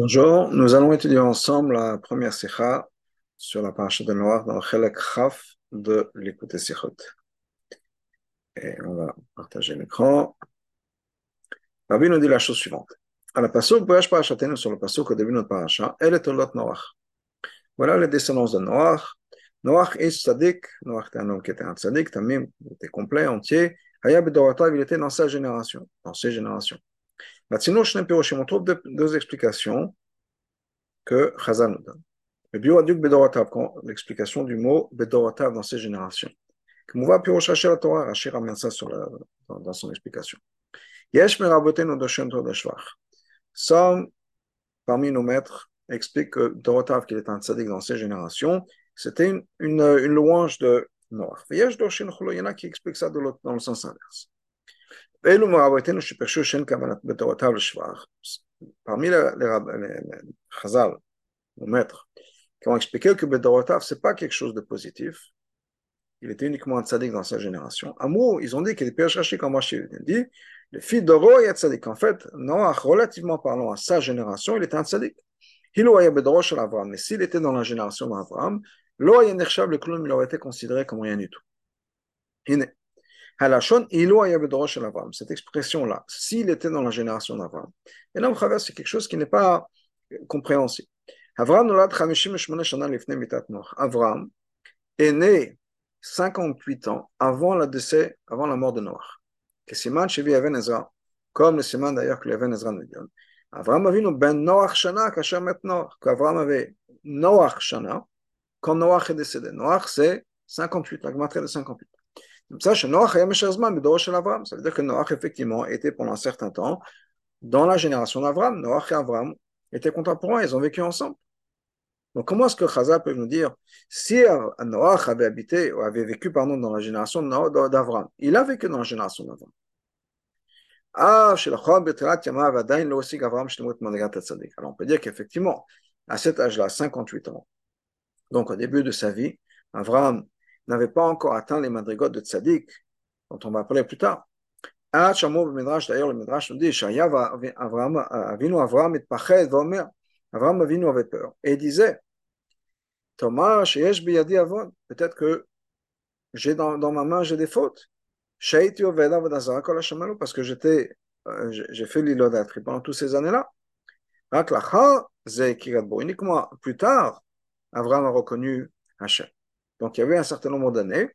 Bonjour, nous allons étudier ensemble la première sikha sur la paracha de Noir dans le Chelek Chaf de l'écoute Sikhot. Et on va partager l'écran. Rabbi nous dit la chose suivante. À la pasuk, voyage parachatenu sur le pasuk au début de notre paracha, elle est Tolot Noach. Voilà les descendants de Noach. Noach est sadique. Noach était un homme qui était un sadique, tamim, était complet, entier. Hayab Doratav, il était dans sa génération, dans ses générations. On trouve deux, deux explications que Chazal nous donne. Le bioaduk bedoratav, l'explication du mot bedoratav dans ces générations. Mouva Pirosh Rashi la Torah, Rashi ramène ça sur la, dans, son explication. Yesh parmi nos maîtres, expliquent que Dorotav, qui est un tzaddik dans ces générations, c'était une, une, louange de Noach. Yesh doshin chulo, il y en a qui expliquent ça dans le sens inverse. Parmi les, les, les, Chazal, nos maîtres, qui ont expliqué que Bedorotav, ce n'est pas quelque chose de positif. Il était uniquement un tzaddik dans sa génération. Amour, ils ont dit qu'il est Shashi, comme Rashi dit, le fils d'Oro est tzaddik. En fait, relativement parlant à sa génération, il était un tzaddik. Mais s'il était dans la génération clown, il aurait été considéré comme rien du tout. Halachon. Cette expression-là, s'il était dans la génération d'Avram. Et là, c'est quelque chose qui n'est pas compréhensible. Avram est né 58 ans avant le décès, avant la mort de Ezra, comme le Siman d'ailleurs que Even Ezra nous dit. Avram Avinu ben Noach Shana kasher met Noach. Qu'Avram avait Noach Shana quand Noach est décédé. Noach c'est 58, la de 58. Ça, veut dire que Noach effectivement était pendant un certain temps dans la génération d'Avram. Noach et Avram étaient contemporains, ils ont vécu ensemble. Donc, comment est-ce que Chazal peut nous dire si Noach avait habité avait vécu pardon, dans la génération d'Avram Il a vécu dans la génération d'Avram. Alors, on peut dire qu'effectivement, à cet âge-là, 58 ans, donc au début de sa vie, Avram n'avait pas encore atteint les madrigotes de Tzadik, dont on va parler plus tard. D'ailleurs, le Midrash nous dit Avram Avinu avait peur et il disait Thomas, peut-être que j'ai dans, ma main j'ai des fautes. Parce que j'étais, euh, j'ai fait l'ilodâtrie pendant toutes ces années-là. Uniquement plus tard, Avram a reconnu Hachem. Donc il y avait un certain nombre d'années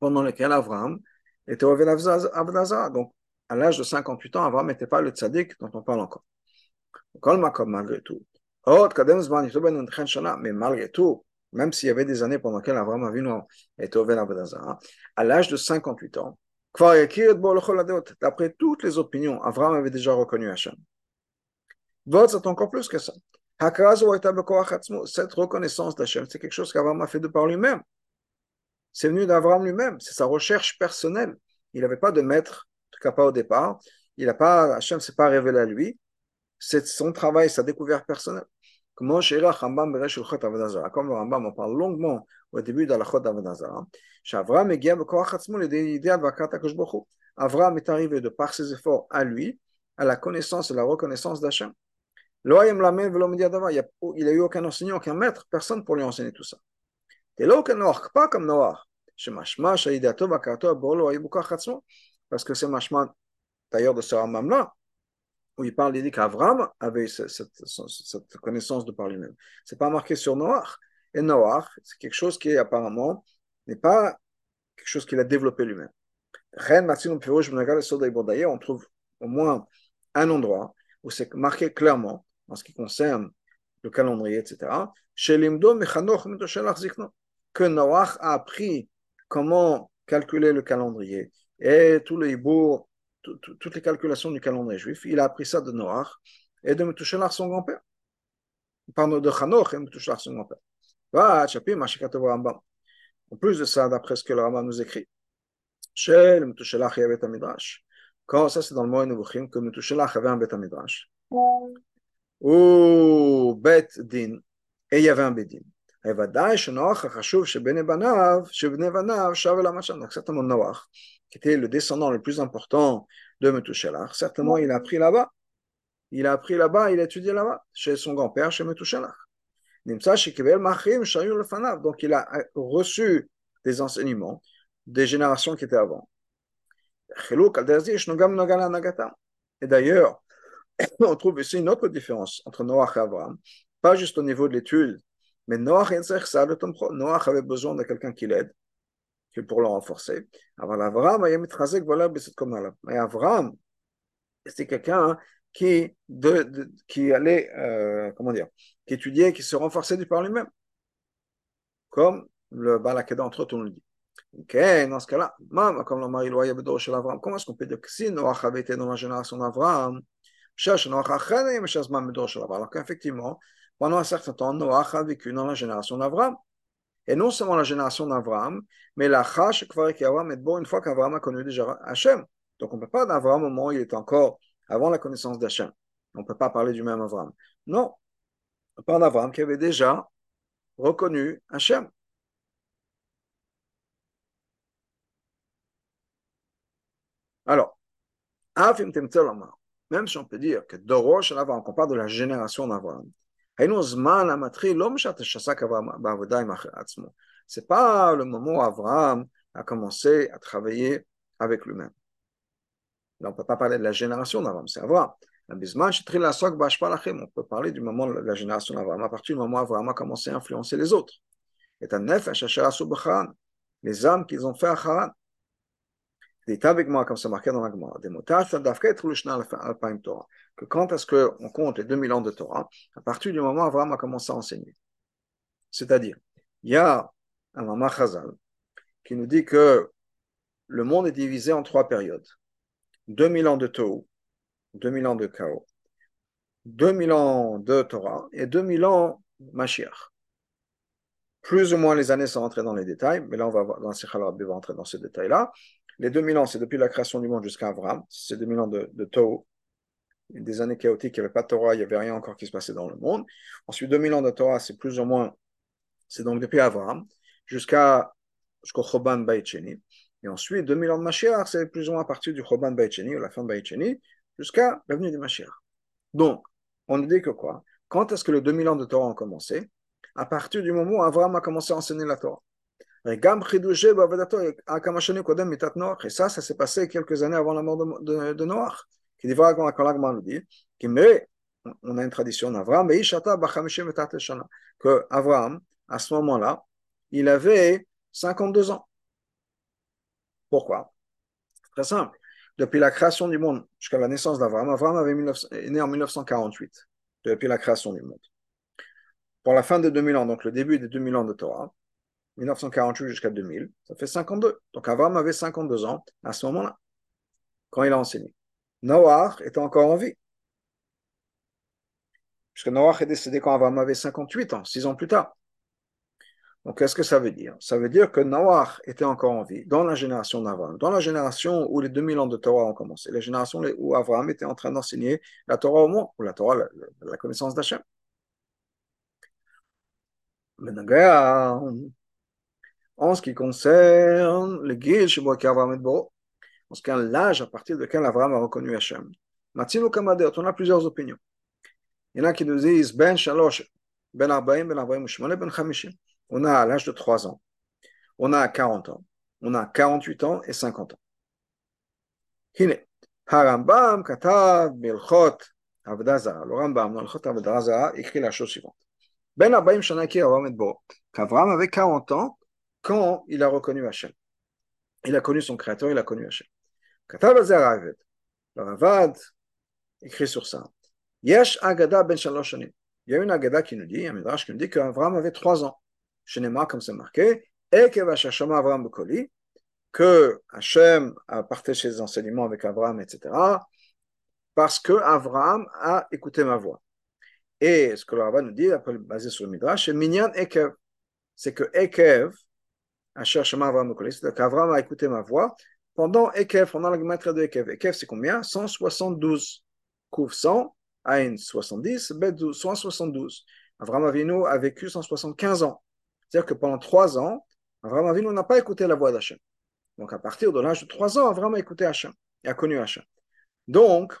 pendant lesquelles Avram était au Avedazara. Donc à l'âge de 58 ans, Avram n'était pas le tzaddik dont on parle encore. malgré tout. Mais malgré tout, même s'il y avait des années pendant lesquelles Avram Avinu était au Avedazara, à l'âge de 58 ans, d'après toutes les opinions, Avram avait déjà reconnu Hachem. D'autres, c'est encore plus que ça. Cette reconnaissance d'Hachem, c'est quelque chose qu'Avram a fait de par lui-même. C'est venu d'Avram lui-même, c'est sa recherche personnelle. Il n'avait pas de maître, en tout cas pas au départ. Il pas, Hachem ne s'est pas révélé à lui. C'est son travail, sa découverte personnelle. Comme le Rambam en parle longuement au début de la Chod Avodazara, Avram est arrivé de par ses efforts à lui, à la connaissance et la reconnaissance d'Hachem. Il n'a eu aucun enseignant, aucun maître, personne pour lui enseigner tout ça. Et là, pas comme Noah. Parce que c'est mashma d'ailleurs de ce Rambam-là, où il parle, il dit qu'Avram avait cette, connaissance de par lui-même. Ce n'est pas marqué sur Noach. Et Noach, c'est quelque chose qui apparemment n'est pas quelque chose qu'il a développé lui-même. On trouve au moins un endroit où c'est marqué clairement, en ce qui concerne le calendrier, etc., que Noach a appris comment calculer le calendrier et tous les hibours toutes les calculations du calendrier juif. Il a appris ça de Noach et de Metouchelar, son grand-père. Pardon, de Chanoch et Metouchelar, son grand-père. En plus de ça, d'après ce que le Rambam nous écrit, il y avait un midrash. Quand ça, c'est dans le mot Nebuchim, que Metouchelar avait un bet midrash ou bet din, et il y avait un bedin. Donc certainement Noach, qui était le descendant le plus important. de Metushalach, certainement il a appris là-bas. Il a appris là-bas, il a étudié là-bas, chez son grand-père, chez Metushalach. Donc il a euh, reçu des enseignements des générations qui étaient avant. Et d'ailleurs, on trouve ici une autre différence entre Noach et Abraham, pas juste au niveau de l'étude, mais Noach avait besoin de quelqu'un qui l'aide, pour le renforcer. Mais Abraham, c'est quelqu'un qui, de, qui allait, euh, comment dire, qui étudiait, qui se renforçait du par lui-même. Comme le Balakeda entre eux, on le dit. Ok, dans ce cas-là, comme le mari loyal de l'Avraham, comment est-ce qu'on peut dire que si Noach avait été dans la génération d'Avraham, alors qu'effectivement, pendant un certain temps, Noach a vécu dans la génération d'Avraham. Et non seulement la génération d'Avraham, mais la Chash, une fois qu'Avraham a connu déjà Hachem. Donc on ne peut pas d'Avraham au moment où il est encore avant la connaissance d'Hachem. On ne peut pas parler du même Avraham. Non, on parle d'Avraham qui avait déjà reconnu Hachem. Alors, même si on peut dire que Dorosh on parle de la génération d'Avraham, c'est pas le moment où Abraham a commencé à travailler avec lui-même. on ne peut pas parler de la génération d'Abraham, c'est Abraham. On peut parler du moment de la génération d'Abraham, à partir du moment où Abraham a commencé à influencer les autres. Et les âmes qu'ils ont fait à Haran. C'est avec moi, comme c'est marqué dans la Gemara, que quand est-ce qu'on compte les 2000 ans de Torah, à partir du moment où Abraham a commencé à enseigner. C'est-à-dire, il y a un Mama Chazal qui nous dit que le monde est divisé en trois périodes. 2000 ans de Tohu, 2000 ans de chaos, 2000 ans de Torah et 2000 ans Mashiach. Plus ou moins les années sont rentrées dans les détails, mais là on va dans Sichal Rabbi va entrer dans ces détails-là. Les 2000 ans, c'est depuis la création du monde jusqu'à Abraham, c'est 2000 ans de, de des années chaotiques, il n'y avait pas de Torah, il n'y avait rien encore qui se passait dans le monde. Ensuite, 2000 ans de Torah, c'est plus ou moins, c'est donc depuis Abraham jusqu'à jusqu'au Choban Baïcheni. Et ensuite, 2000 ans de Mashiach, c'est plus ou moins à partir du Choban Baïcheni, ou la fin de Baïcheni, jusqu'à l'avenue du Mashiach. Donc, on nous dit que quoi? Quand est-ce que les 2000 ans de Torah ont commencé? À partir du moment où Abraham a commencé à enseigner la Torah. Et ça, ça s'est passé quelques années avant la mort de, Noach. Qui dit, nous dit, on a une tradition d'Abraham, que Abraham, à ce moment-là, il avait 52 ans. Pourquoi? Très simple. Depuis la création du monde jusqu'à la naissance d'Abraham, Abraham avait est né en 1948, depuis la création du monde. Pour la fin de 2000 ans, donc le début des 2000 ans de Torah, 1948 jusqu'à 2000, ça fait 52. Donc Abraham avait 52 ans à ce moment-là, quand il a enseigné. Noah était encore en vie. Puisque Noah est décédé quand Abraham avait 58 ans, 6 ans plus tard. Donc, qu'est-ce que ça veut dire? Ça veut dire que Noah était encore en vie dans la génération d'Abraham, dans la génération où les 2000 ans de Torah ont commencé, la génération où Abraham était en train d'enseigner la Torah au monde, ou la Torah, la, connaissance d'Hachem. En ce qui concerne le guide chez Abraham et en ce qui est l'âge à partir duquel Abraham a reconnu Hachem. Matino Kamadet, on a plusieurs opinions. Il y en a qui nous disent Ben Shalosh, Ben Arbaim, Ben Arbaim Ben Chamishim on a à l'âge de 3 ans, on a à 40 ans, on a à 48 ans et 50 ans. Hine, Harambam katav milchot avdazara. Le Rambam milchot avdazara écrit la chose suivante. Ben Abaim Shanaki Avraham Bo, qu'Avram avait 40 ans quand il a reconnu Hachem. Il a connu son créateur, il a connu Hachem. Le Ravad écrit sur ça. Yesh Agada Ben Il y a une Agada qui nous dit, un Midrash qui nous dit qu'Avram avait 3 ans comme c'est marqué, et que Avraham que Hachem a partagé ses enseignements avec Abraham, etc., parce que Abraham a écouté ma voix. Et ce que le rabbin nous dit, basé sur le Midrash, c'est Ekev. C'est que Ekev, Hachem Shema Avraham c'est qu'Abraham a écouté ma voix pendant Ekev, pendant la maître de Ekev. Ekev, c'est combien? 172. Couvre 100, Aïn 70, Bet 172. Abraham Avinu a vécu 175 ans. C'est-à-dire que pendant trois ans, Avram Avinu n'a pas écouté la voix d'Hachem. Donc à partir de l'âge de trois ans, Avram a écouté Hachem et a connu Hachem. Donc,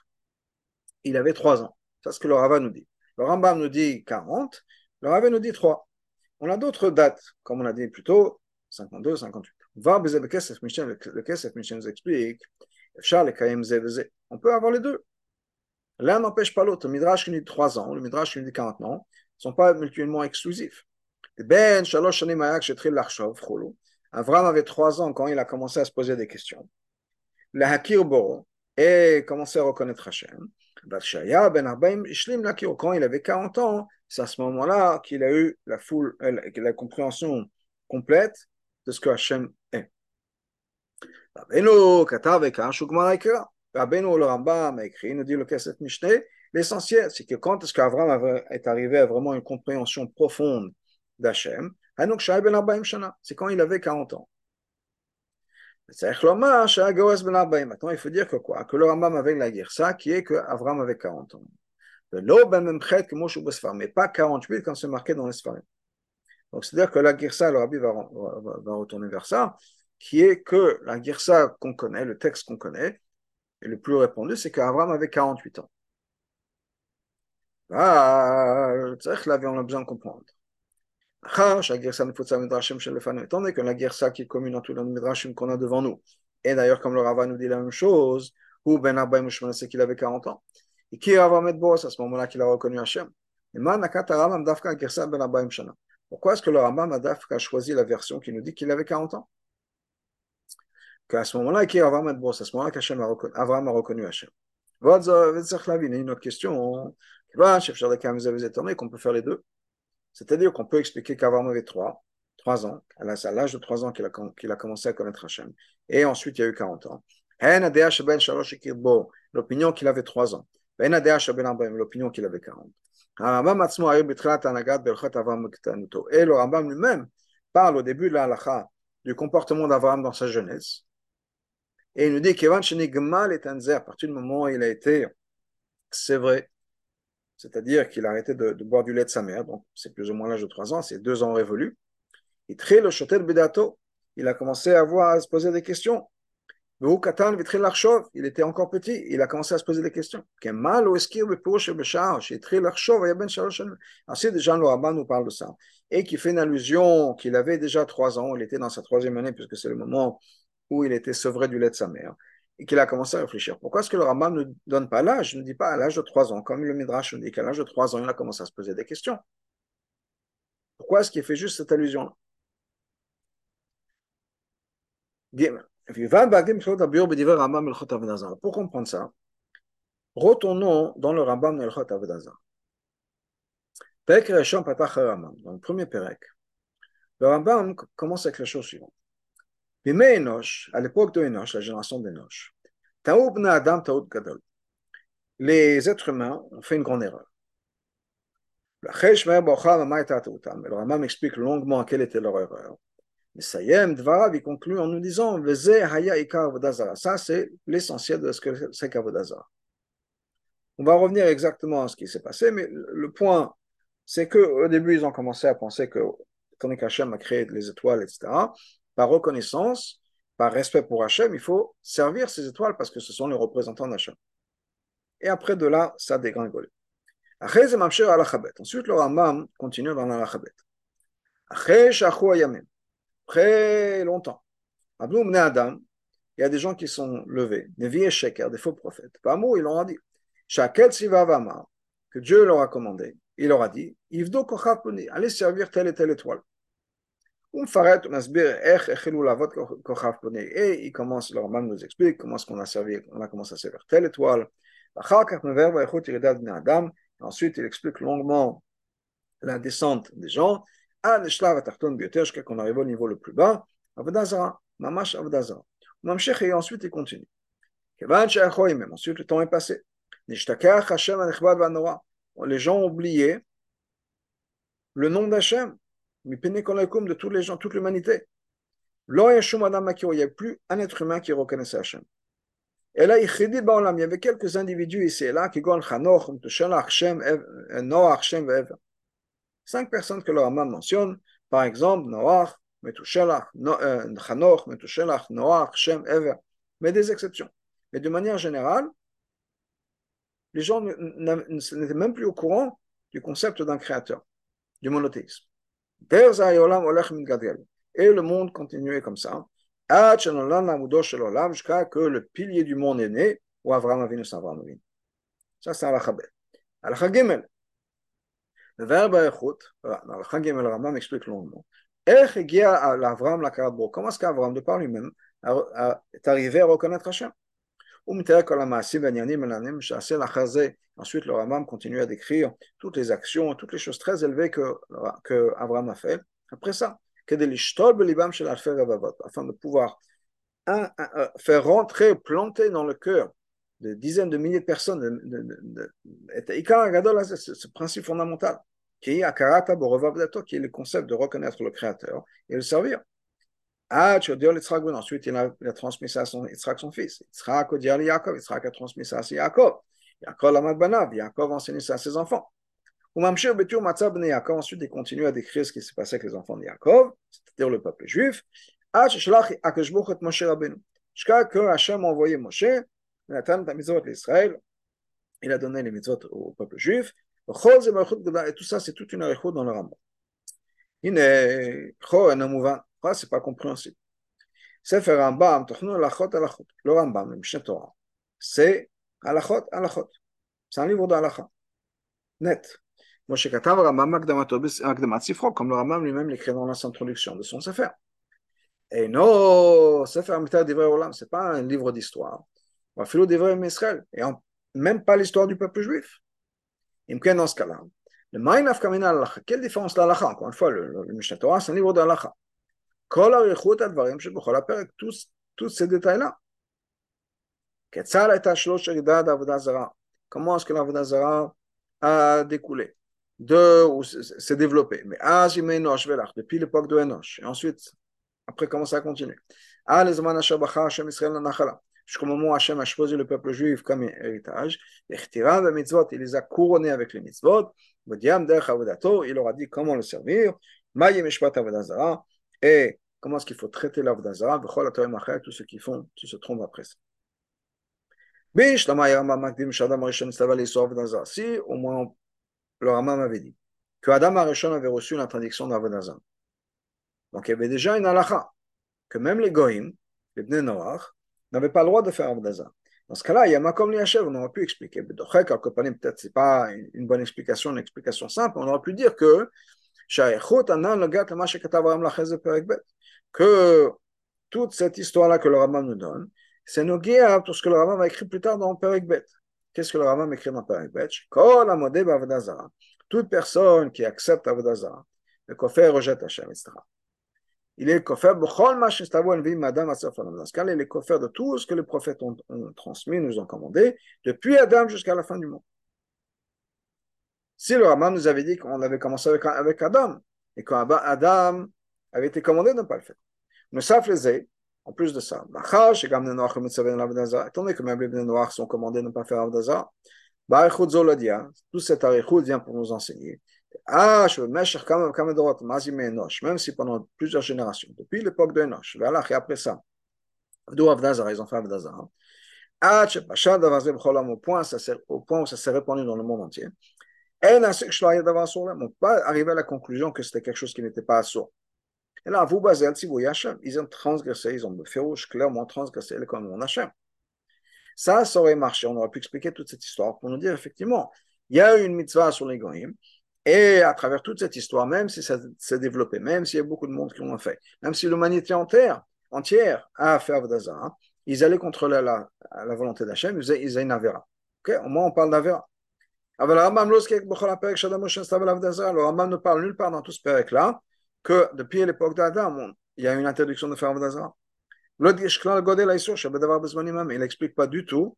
il avait trois ans. Ça, c'est ce que le Rava nous dit. Le Rambam nous dit 40, le Rava nous dit 3. On a d'autres dates, comme on a dit plus tôt, 52, 58. Le nous explique on peut avoir les deux. L'un n'empêche pas l'autre. Le Midrash qui nous dit 3 ans, le Midrash qui nous dit 40 ans, ne sont pas mutuellement exclusifs. Ben, Shalosh Shetril Lachshov, Avram avait 3 ans quand il a commencé à se poser des questions. Le Hakir Boro, et commencé à reconnaître Hachem. Ben Arbaim Ishlim Lakir, quand il avait 40 ans, c'est à ce moment-là qu'il a eu la, foule, euh, la compréhension complète de ce que Hachem est. Rabbeinu. Rabbeinu le Rambam a écrit, nous dit le Kesset Mishneh, l'essentiel, c'est que quand est-ce qu'Avram est arrivé à vraiment une compréhension profonde d'Hachem, ben c'est quand il avait 40 ans. Ben Maintenant, il faut dire que quoi? Que le Rambam avait la ça qui est qu'Avram avait 40 ans. Ben mais pas 48 quand c'est marqué dans les Donc, c'est-à-dire que la Girsa, le Rabbi va, va, retourner vers ça, qui est que la Girsa qu'on connaît, le texte qu'on connaît, et le plus répandu, c'est qu'Avram avait 48 ans. Ah, c'est là on a besoin de comprendre. Étant donné que la Girsa qui est commune dans tous les Midrashim qu'on a devant nous, et d'ailleurs, comme le Rava nous dit la même chose, ou Ben Abba c'est qu'il avait 40 ans. Et qui Rava Medbos, à ce moment-là qu'il a reconnu Hachem. Ben Pourquoi est-ce que le Rambam a choisi la version qui nous dit qu'il avait 40 ans? Qu'à ce moment-là, qui Avram à ce moment-là qu'Hachem a reconnu, Avram a reconnu Hachem. Il y a une autre question. qu'on peut faire les deux? C'est-à-dire qu'on peut expliquer qu'Avram avait 3, 3 ans, à l'âge de 3 ans qu'il a, qu'il a commencé à connaître Hachem. Et ensuite, il y a eu 40 ans. L'opinion qu'il avait 3 ans. L'opinion qu'il avait 40. Et le Rambam lui-même parle au début de la du comportement d'Abraham dans sa jeunesse. Et il nous dit qu'Evan Shenigmal est à partir du moment où il a été c'est vrai, c'est-à-dire qu'il a arrêté de, boire du lait de sa mère, donc c'est plus ou moins l'âge de 3 ans, c'est deux ans révolus. Il très le chotel bedato, il a commencé à, voir, à se poser des questions. Il était encore petit, il a commencé à se poser des questions. Ainsi, déjà le rabbin nous parle de ça. Et qui fait une allusion qu'il avait déjà trois ans, il était dans sa troisième année, puisque c'est le moment où il était sevré du lait de sa mère, et qu'il a commencé à réfléchir. Pourquoi est-ce que le Rambam ne donne pas l'âge? Ne dit pas à l'âge de 3 ans, comme le Midrash nous dit qu'à l'âge de 3 ans, il a commencé à se poser des questions. Pourquoi est-ce qu'il fait juste cette allusion-là? Pour comprendre ça, retournons dans le Rambam Nelchot Avedazar. Dans le premier Perek, le Rambam commence avec la chose suivante à l'époque de Enoch, la génération d'Enoch, Adam Gadol. Les êtres humains ont fait une grande erreur. Le Ramam explique longuement quelle était leur erreur. Mais Sayem Dvarav, il conclut en nous disant Ça, c'est l'essentiel de ce que c'est qu'Avodazara. On va revenir exactement à ce qui s'est passé, mais le point, c'est qu'au début, ils ont commencé à penser que, quand Hachem a créé les étoiles, etc., par reconnaissance, par respect pour Hachem, il faut servir ces étoiles parce que ce sont les représentants d'Hachem. Et après de là, ça a dégringolé. Ensuite, le Rambam continue dans l'Alachabet. Après longtemps, Adam, il y a des gens qui sont levés, des vieux sheker, des faux prophètes. Parmi ils leur ont dit, que Dieu leur a commandé, il leur a dit, allez servir telle et telle étoile. Et il commence, leur maman nous explique comment est-ce qu'on a servi, on a commencé à servir telle étoile. Ensuite, il explique longuement la descente des gens. Jusqu'à qu'on arrive au niveau le plus bas. Avodazara, Mamash Avodazara. Et ensuite, il continue. Ensuite, le temps est passé. Les gens ont oublié le nom d'Hachem de tous les gens, toute l'humanité. Il n'y a plus un être humain qui reconnaissait Hachem. Et là, il y avait quelques individus ici et là qui Cinq personnes que le Rambam mentionne, par exemple, Noach, Metushelach, Chanoch, Metushelach, Noach, Shem, Ever, mais des exceptions. Mais de manière générale, les gens n'étaient même plus au courant du concept d'un créateur, du monothéisme. Et le monde continuait comme ça, jusqu'à que le pilier du monde est né, ou Avram Avinu, Avram Avinu. Ça, c'est Alakha Bet. Le verbe Echut, dans Alakha Gimel, le Rambam explique longuement. Comment est-ce qu'Avram, de par lui-même, est arrivé à reconnaître Hachem Ensuite, le Rambam continue à décrire toutes les actions, toutes les choses très élevées que, que a fait. Après ça, afin de pouvoir un, faire rentrer, planter dans le cœur de dizaines de milliers de personnes, ce principe fondamental, qui est le concept de reconnaître le Créateur et le servir. Ah, Ensuite, il a, a transmis ça à son, fils. À Yaakov. Yitzhak a transmis ça à Yaakov. Yaakov a Banav. Yaakov a enseigné ça à ses enfants. Ensuite, il continue à décrire ce qui s'est passé avec les enfants de Yaakov, c'est-à-dire le peuple juif. Jusqu'à que Hachem a Moshe, il a donné les mitzvot au peuple juif. Et tout ça, c'est toute une arichot dans le Rambam. Il n'est pas pourquoi c'est pas compréhensible. Le Rambam, le Mishneh Torah, c'est Alachot, Alachot. C'est un livre d'Alacha. Net. Moshe Katav Rambam Akdamat Sifro, comme le Rambam lui-même l'écrit dans l'introduction de son Sefer. Et non, Sefer Amitar d'Ivray Olam, c'est pas un livre d'histoire. Israël. Et même pas l'histoire du peuple juif. Imken dans ce cas-là. Le Maïnaf Kamina Alacha. Quelle différence l'Alacha Encore une fois, le, le Mishneh Torah, c'est un livre d'Alacha. tous ces détails-là. Comment est-ce que l'Avodah a découlé? De, ou s'est développé Mais depuis l'époque de Enoch. Et ensuite, après, comment ça continue Jusqu'au moment où Hachem a choisi le peuple juif comme héritage, il les a couronnés avec les mitzvot, il leur a dit comment le servir, et comment est-ce qu'il faut traiter l'Avdazara, tout ce qu'ils font, qui se trompent après ça. Si au moins le Ramam avait dit que Adam Arishon avait reçu l'interdiction d'Avdazara, donc il y avait déjà une halakha, que même les Goïm, les Bnei Noach, n'avaient pas le droit de faire Avdazara. Dans ce cas-là, il y a Makom Liachev, on aurait pu expliquer. Peut-être c'est pas une bonne explication, une explication simple, on aurait pu dire que que toute cette histoire-là que le Rambam nous donne, c'est à tout ce que le Rambam a écrit plus tard dans Perek Bet. Qu'est-ce que le Rambam écrit dans Perek Bet? Toute personne qui accepte Avodazara, le kofer rejette Hashem, etc. Il est kofer Dans de tout ce que les prophètes ont, transmis, nous ont commandé, depuis Adam jusqu'à la fin du monde. Si le Rambam nous avait dit qu'on avait commencé avec, Adam, et qu'Adam avait été commandé de ne pas le faire. Nous savons les en plus de ça, étant donné que même les noirs sont commandés de ne pas faire Avdaza, tout cet arichut vient pour nous enseigner. Même si pendant plusieurs générations, depuis l'époque de Enoch, et après ça, ils ont fait Avdaza. Au point où ça s'est répandu dans le monde entier. On ne pas arriver à la conclusion que c'était quelque chose qui n'était pas assourd. Et là, vous basez ils ont transgressé, ils ont farouche, clairement transgressé le commandement d'Hachem. Ça, ça aurait marché. On aurait pu expliquer toute cette histoire pour nous dire effectivement, il y a eu une mitzvah sur les goyim, et à travers toute cette histoire, même si ça s'est développé, même s'il y a beaucoup de monde qui l'ont fait, même si l'humanité entière, a fait Avodazah, ils allaient contrôler la, volonté d'Hachem, ils faisaient une Avera. Au moins, on parle d'Avera. Le Rambam ne parle nulle part dans tout ce périple-là que depuis l'époque d'Adam, il y a une interdiction de faire Avodazara. Il n'explique pas du tout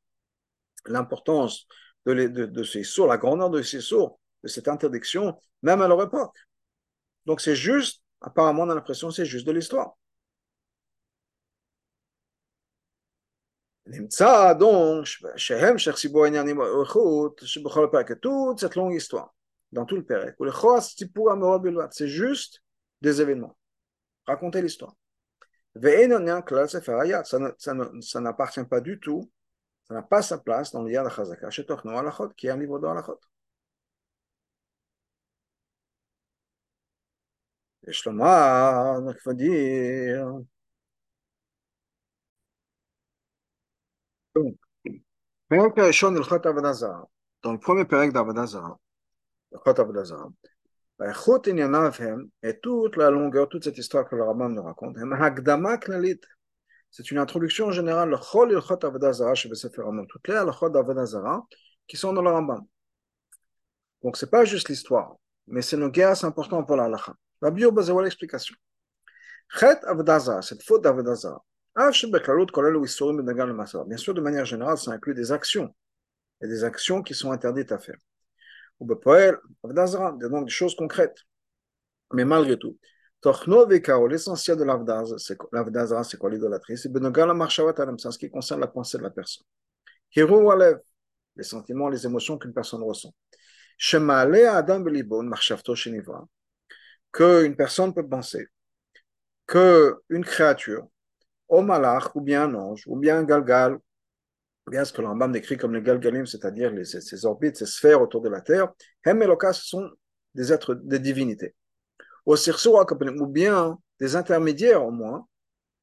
l'importance de, de, de, ces sourds, la grandeur de ces sourds, de cette interdiction, même à leur époque. Donc c'est juste, apparemment on a l'impression c'est juste de l'histoire. נמצא donc שהם שחיבור העניין עם האיכות שבכל הפרק toute cette longue histoire dans tout le פרק ולכל סיפור המאוד בלבד c'est juste des événements raconter l'histoire ואין עניין כלל ספר היד ça n'appartient pas du tout Ça n'a pas sa place dans l'Iyad Chazaka, chez Tochno Alachot, qui est un livre d'Alachot. יש לומר, נכבדי, פרק הראשון הלכות עבודה זרה, dans le premier פרק d'עבודה זרה, הלכות עבודה זרה, האיכות ענייניו הם, et toute la longueur, toute cette histoire que le Rambam nous raconte, הם הקדמה כללית, c'est une introduction générale לכל הלכות עבודה זרה שבספר רמב"ם, toutes les הלכות d'עבודה זרה qui sont dans le Rambam. Donc c'est pas juste l'histoire, mais c'est nogea, c'est important pour la halakha. La Bible, c'est l'explication. Chet Avdazara, cette faute d'Avdazara, bien sûr, de manière générale, ça inclut des actions, et des actions qui sont interdites à faire. Ou donc des choses concrètes. Mais malgré tout, l'essentiel de l'Avdazara, c'est quoi l'idolâtrie C'est ce qui concerne la pensée de la personne. Les sentiments, les émotions qu'une personne ressent. Adam qu'une personne peut penser qu'une créature, au malach, ou bien un ange, ou bien un galgal, ou bien ce que l'Ambam décrit comme les galgalim, c'est-à-dire ces, orbites, ces sphères autour de la Terre, hem et sont des êtres, des divinités. Ou bien des intermédiaires au moins,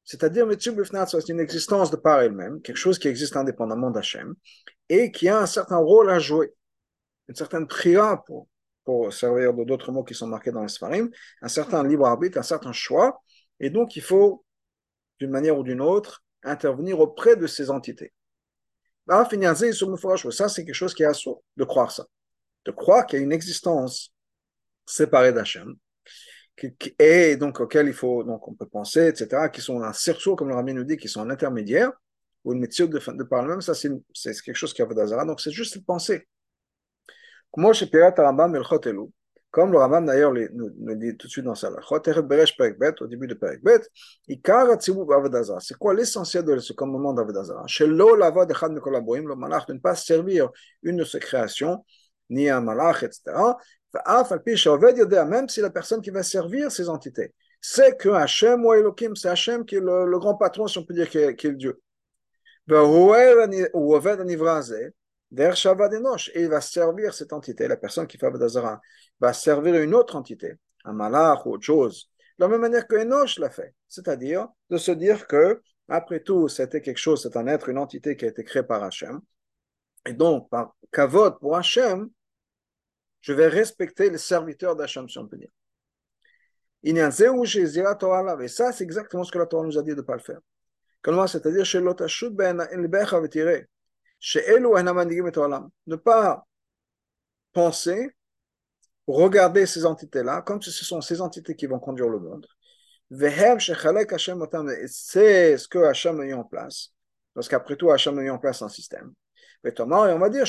c'est-à-dire c'est une existence de par elle-même, quelque chose qui existe indépendamment d'Hachem, et qui a un certain rôle à jouer, une certaine prière pour, pour servir d'autres mots qui sont marqués dans les Sfarim, un certain libre arbitre, un certain choix, et donc il faut, d'une manière ou d'une autre, intervenir auprès de ces entités. Bah, ça, c'est quelque chose qui est assaut, de croire ça, de croire qu'il y a une existence séparée d'Hachem, et donc auquel il faut, donc on peut penser, etc., qui sont un cerceau, comme le Rabbi nous dit, qui sont un intermédiaire, ou une métier de, par le même. ça c'est quelque chose qui a Vodazara, donc c'est juste une pensée comme le Rambam d'ailleurs nous, nous, dit tout de suite dans sa au début de Perek Bet, Ikar Atzibou Bavedazara. C'est quoi l'essentiel de ce commandement d'Avedazara le malach de ne pas servir une de ses créations, ni un malach, etc. Même si la personne qui va servir ces entités, c'est que Hachem ou Elohim, c'est Hachem qui est le, le, grand patron, si on peut dire, qui est, qui est Dieu. Ou Oved Anivrazé, et il va servir cette entité, la personne qui fait Abadazara, va servir une autre entité, un malach ou autre chose, de la même manière que Enoch l'a fait, c'est-à-dire de se dire que, après tout, c'était quelque chose, c'est un être, une entité qui a été créée par Hachem, et donc, par kavod pour Hachem, je vais respecter les serviteurs d'Hachem, si on peut dire. Et ça, c'est exactement ce que la Torah nous a dit de ne pas le faire. Comment? C'est-à-dire, chez ne pas penser, regarder ces entités-là comme si ce sont ces entités qui vont conduire le monde. C'est ce que Hachem a mis en place. Parce qu'après tout, Hachem a mis en place un système. Et on va dire,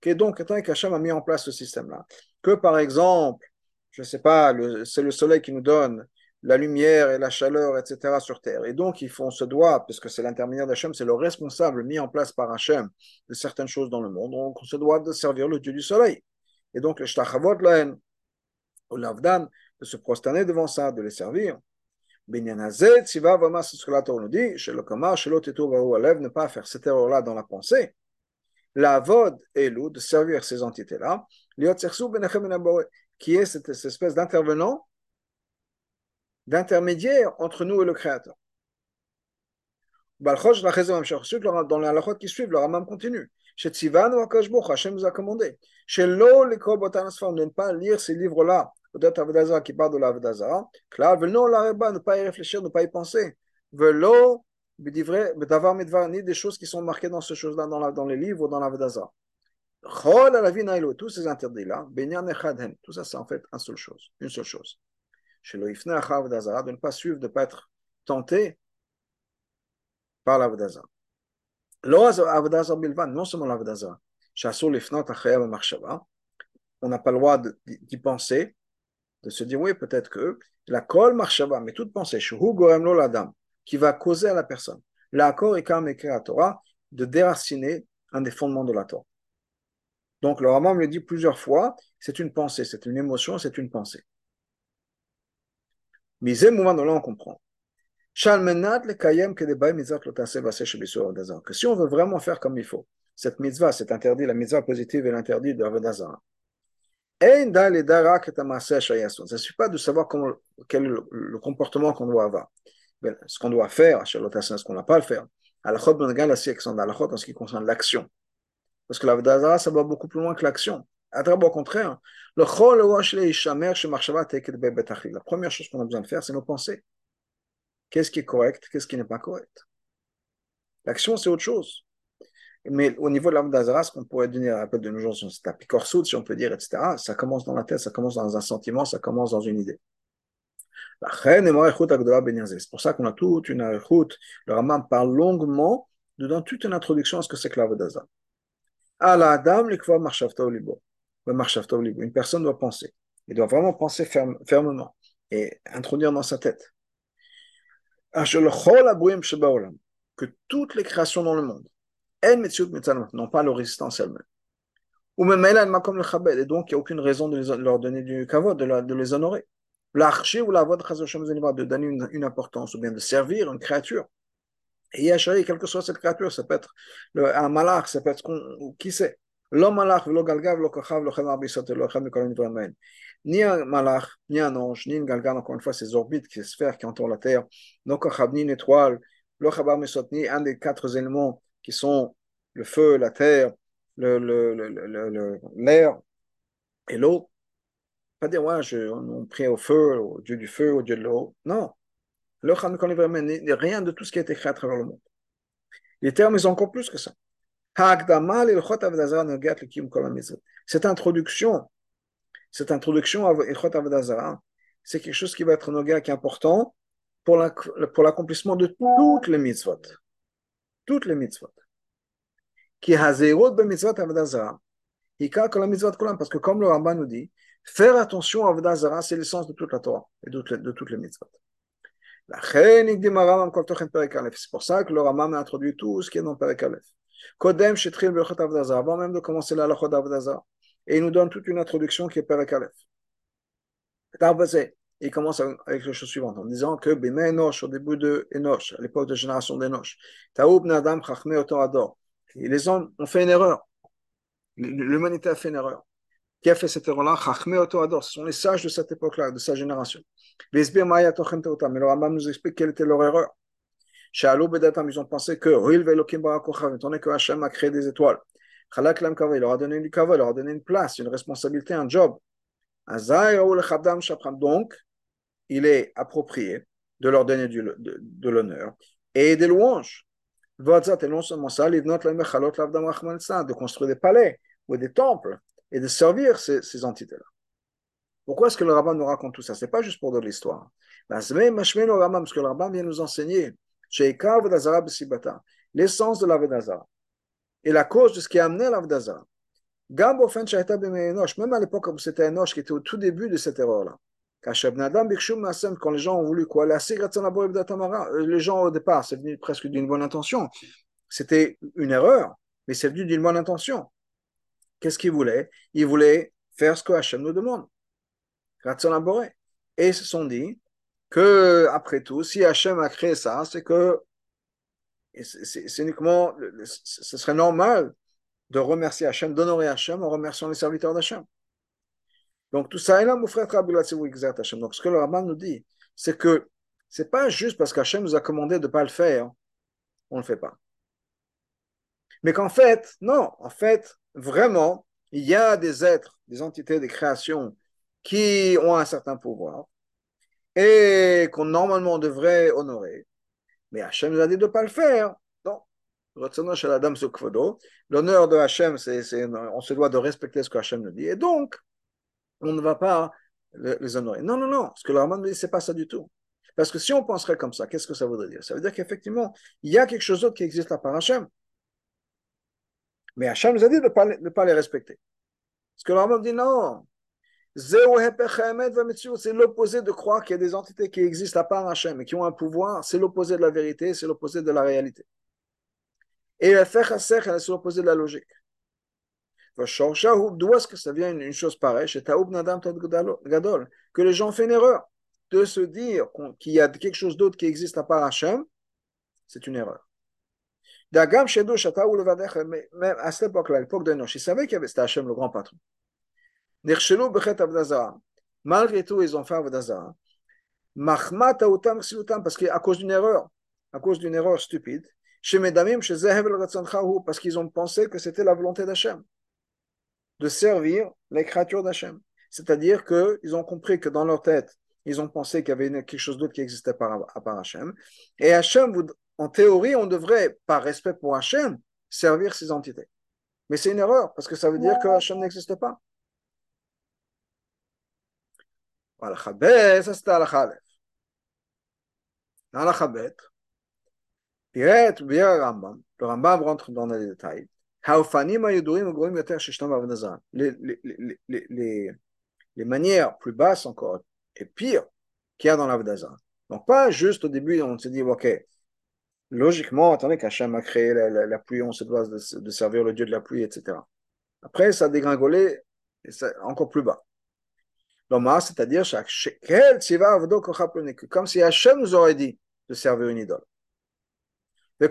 que donc, étant qu'Hachem a mis en place ce système-là, que par exemple, je ne sais pas, c'est le soleil qui nous donne la lumière et la chaleur, etc. sur terre. Et donc, ils font ce doigt, puisque c'est l'intermédiaire d'Hachem, c'est le responsable mis en place par Hachem de certaines choses dans le monde. Donc, on se doit de servir le Dieu du soleil. Et donc, le shtachavot laen, ou l'avdan, de se prosterner devant ça, de les servir. Binyanazet, siva vama, c'est ce que la Torah nous dit, chez le kamar, chez l'autre ne pas faire cette erreur-là dans la pensée. La vod et l'eau, de servir ces entités-là, qui est cette espèce d'intervenant d'intermédiaire entre nous et le Créateur. Dans les halachot qui suivent, le Ramam continue. Chez Tzivanu Akashbuch, Hachem nous a commandé. Chez l'eau, les de ne pas lire ces livres-là, peut-être Avedazara qui parle de l'Avedazara. Là, non, la ne pas y réfléchir, ne pas y penser. Velo, d'avoir ni des choses qui sont marquées dans ces choses-là, dans, dans les livres ou dans l'Avedazara. Chol la vie tous ces interdits-là, Benyan Echadhen, tout ça c'est en fait une seule chose, une seule chose chez le Ifne de ne pas suivre, de ne pas être tenté par l'Avodazara. Non seulement l'Avodazara, on n'a pas le droit d'y penser, de se dire oui, peut-être que la kol marshava, mais toute pensée, qui va causer à la personne, l'accord quand écrit à Torah de déraciner un des fondements de la Torah. Donc le Ramam le dit plusieurs fois, c'est une pensée, c'est une émotion, c'est une pensée. Mais c'est moment là on comprend. Que si on veut vraiment faire comme il faut, cette mitzvah, c'est interdit, la mitzvah positive et l'interdit de Avodazara. Ça ne suffit pas de savoir quel est le, comportement qu'on doit avoir. Ce qu'on doit faire, ce qu'on n'a pas à le faire. Ben la en ce qui concerne l'action. Parce que l'Avodazara, ça va beaucoup plus loin que l'action. À au contraire, le la première chose qu'on a besoin de faire, c'est nos pensées. Qu'est-ce qui est correct, qu'est-ce qui n'est pas correct? L'action, c'est autre chose. Mais au niveau de l'Avodazara, ce qu'on pourrait donner un peu de nos jours, c'est un picorsoud, si on peut dire, etc., ça commence dans la tête, ça commence dans un sentiment, ça commence dans une idée. C'est pour ça qu'on a toute une route. Le Ramam parle longuement, dans toute une introduction à ce que c'est que l'Avodazara. À la dame, une personne doit penser. Il doit vraiment penser fermement et introduire dans sa tête. Que toutes les créations dans le monde n'ont pas leur résistance elles-mêmes. Ou même et donc il n'y a aucune raison de leur donner du kavod, de, les honorer. L'archer ou la voix de donner une, importance, ou bien de servir une créature. Et Yachari, quelle que soit cette créature, ça peut être un malach, ça peut être qui sait. Lo kochav, lo chemar bisot, lo chem de Ni un malach, ni un ange, ni une encore une fois, ces orbites, ces sphères qui entourent la terre, ni une étoile, ni un des quatre éléments qui sont le feu, la terre, l'air le, le, le, et l'eau? Pas dire, ouais, je, on prie. Les termes, encore plus que ça. Cette introduction, cette introduction à c'est quelque chose qui va être noga, qui est important pour l'accomplissement de toutes les mitzvot. Toutes les mitzvot. Qui. Parce que comme le Ramban nous dit, faire attention à Avodazara, c'est l'essence de toute la Torah et de toutes les mitzvot. C'est pour ça que le Ramam a introduit tout ce qui est dans Perek Aleph. Kodem Shetril Berchot Avdaza, avant même de commencer la Lachot Avdaza. Et il nous donne toute une introduction qui est Perek Aleph. Il commence avec la chose suivante en disant que Bime Enosh, au début de Enosh, à l'époque de génération d'Enosh, Taoub Nadam Chachme Otorador. Les hommes ont fait une erreur. L'humanité a fait une erreur. Qui a fait cette erreur-là? Chachme Otorador. Ce sont les sages de cette époque-là, de sa génération. Mais le Rambam nous explique quelle était leur erreur. Chez Alou Bedatam, ils ont pensé que, étant donné que Hachem a créé des étoiles, il leur a donné du kavod, il leur donné une place, une responsabilité, un job. Donc, il est approprié de leur donner du, de, l'honneur et des louanges. Et non seulement ça, de construire des palais ou des temples et de servir ces, entités-là. Pourquoi est-ce que le rabbin nous raconte tout ça? Ce n'est pas juste pour de l'histoire. Parce que le rabbin vient nous enseigner l'essence de l'Avedazara et la cause de ce qui a amené l'Avedazara. Même à l'époque où c'était Enoch qui était au tout début de cette erreur-là. Quand les gens ont voulu quoi? Les gens au départ, c'est venu presque d'une bonne intention. C'était une erreur, mais c'est venu d'une bonne intention. Qu'est-ce qu'ils voulaient? Ils voulaient faire ce que Hachem nous demande. Et ils se sont dit que, après tout, si Hachem a créé ça, c'est que c'est uniquement, ce serait normal de remercier Hachem, d'honorer Hachem en remerciant les serviteurs d'Hachem. Donc tout ça, et là, mon frère Hachem. Donc ce que le Rabbin nous dit, c'est que c'est pas juste parce qu'Hachem nous a commandé de ne pas le faire, on ne le fait pas. Mais qu'en fait, non, en fait, vraiment, il y a des êtres, des entités, des créations qui ont un certain pouvoir et qu'on normalement devrait honorer. Mais Hachem nous a dit de ne pas le faire. Non. L'honneur de Hachem, c'est, on se doit de respecter ce que Hachem nous dit. Et donc, on ne va pas les honorer. Non, non, non. Ce que le Raman nous dit, ce n'est pas ça du tout. Parce que si on penserait comme ça, qu'est-ce que ça voudrait dire? Ça veut dire qu'effectivement, il y a quelque chose d'autre qui existe là par Hachem. Mais Hachem nous a dit de ne pas, les respecter. Ce que le Raman dit, non, c'est l'opposé de croire qu'il y a des entités qui existent à part Hachem et qui ont un pouvoir. C'est l'opposé de la vérité, c'est l'opposé de la réalité. Et le c'est l'opposé de la logique. D'où est-ce que ça vient une chose pareille? Que les gens font une erreur. de se dire qu'il y a quelque chose d'autre qui existe à part Hachem, c'est une erreur. Dagam même à cette époque-là, l'époque de Noche, ils savaient qu'il y avait c'était Hachem le grand patron. Malgré tout, ils ont fait Avdazara. Mahmat Aoutam parce qu'à cause d'une erreur, à cause d'une erreur stupide, chez Medamim, chez Zehevel parce qu'ils ont pensé que c'était la volonté d'Hachem, de servir les créatures d'Hachem. C'est-à-dire qu'ils ont compris que dans leur tête, ils ont pensé qu'il y avait quelque chose d'autre qui existait à part Hachem. Et Hachem, en théorie, on devrait, par respect pour Hachem, servir ces entités. Mais c'est une erreur, parce que ça veut dire que Hachem n'existe pas. Voilà, ça c'était la Khalef. Dans la Chabet, le Rambam rentre dans les détails. Les, les, les, les, les manières plus basses encore et pires qu'il y a dans l'Avdazan. Donc, pas juste au début, on se dit, OK, logiquement, attendez qu'Hachem a créé la, pluie, on se doit de, servir le Dieu de la pluie, etc. Après, ça a dégringolé et encore plus bas. C'est-à-dire, comme si Hachem nous aurait dit de servir une idole. Et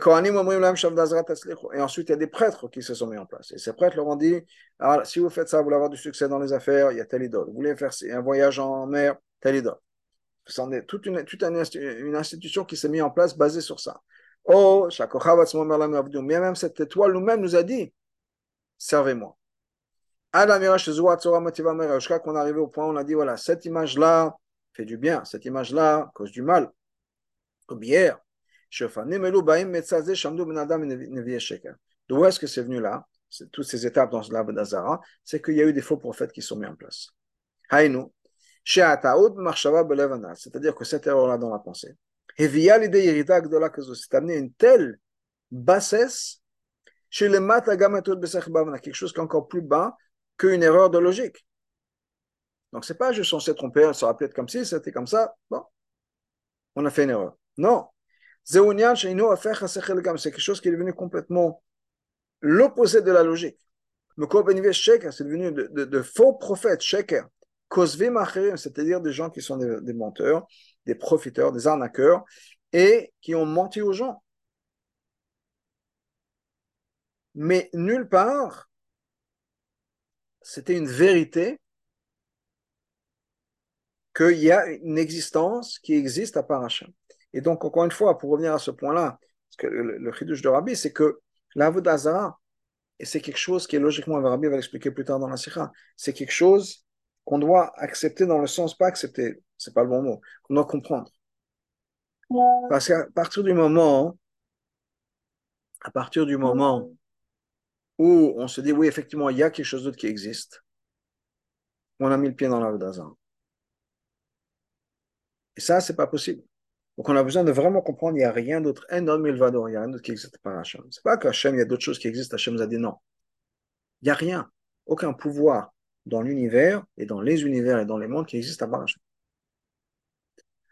ensuite, il y a des prêtres qui se sont mis en place. Et ces prêtres leur ont dit ah, si vous faites ça, vous voulez avoir du succès dans les affaires, il y a telle idole. Vous voulez faire un voyage en mer, telle idole. C'est toute, une, toute une, institution qui s'est mise en place basée sur ça. Oh, même cette étoile nous-mêmes nous a dit servez-moi. Jusqu'à qu'on est arrivé au point où on a dit voilà, cette image-là fait du bien, cette image-là cause du mal. Bière. D'où est-ce que c'est venu là? Toutes ces étapes dans l'arbre d'Azara, c'est qu'il y a eu des faux prophètes qui sont mis en place. c'est-à-dire que cette erreur-là dans la pensée, c'est amené une telle bassesse chez les quelque chose qui est encore plus bas qu'une erreur de logique. Donc, c'est pas juste on s'est trompé, ça aurait pu être comme si, c'était comme ça. Bon, on a fait une erreur. Non, c'est quelque chose qui est devenu complètement l'opposé de la logique. C'est devenu de, faux prophètes, c'est-à-dire des gens qui sont des, menteurs, des profiteurs, des arnaqueurs, et qui ont menti aux gens. Mais nulle part, c'était une vérité qu'il y a une existence qui existe à part Hachem. Et donc, encore une fois, pour revenir à ce point-là, que le, le de Rabbi, c'est que l'Avodazara, et c'est quelque chose qui est logiquement, Rabbi va l'expliquer plus tard dans la Sikha, c'est quelque chose qu'on doit accepter dans le sens, pas accepter, c'est pas le bon mot, qu'on doit comprendre. Parce qu'à partir du moment, à partir du moment où on se dit, oui, effectivement, il y a quelque chose d'autre qui existe, on a mis le pied dans l'Avodazara. Et ça, c'est pas possible. Donc on a besoin de vraiment comprendre, il n'y a rien d'autre, un homme il va il n'y a rien d'autre qui existe par Hachem. Ce n'est pas qu'Hachem, il y a d'autres choses qui existent, Hachem nous a dit non. Il n'y a rien, aucun pouvoir dans l'univers et dans les univers et dans les mondes qui existent à part Hachem.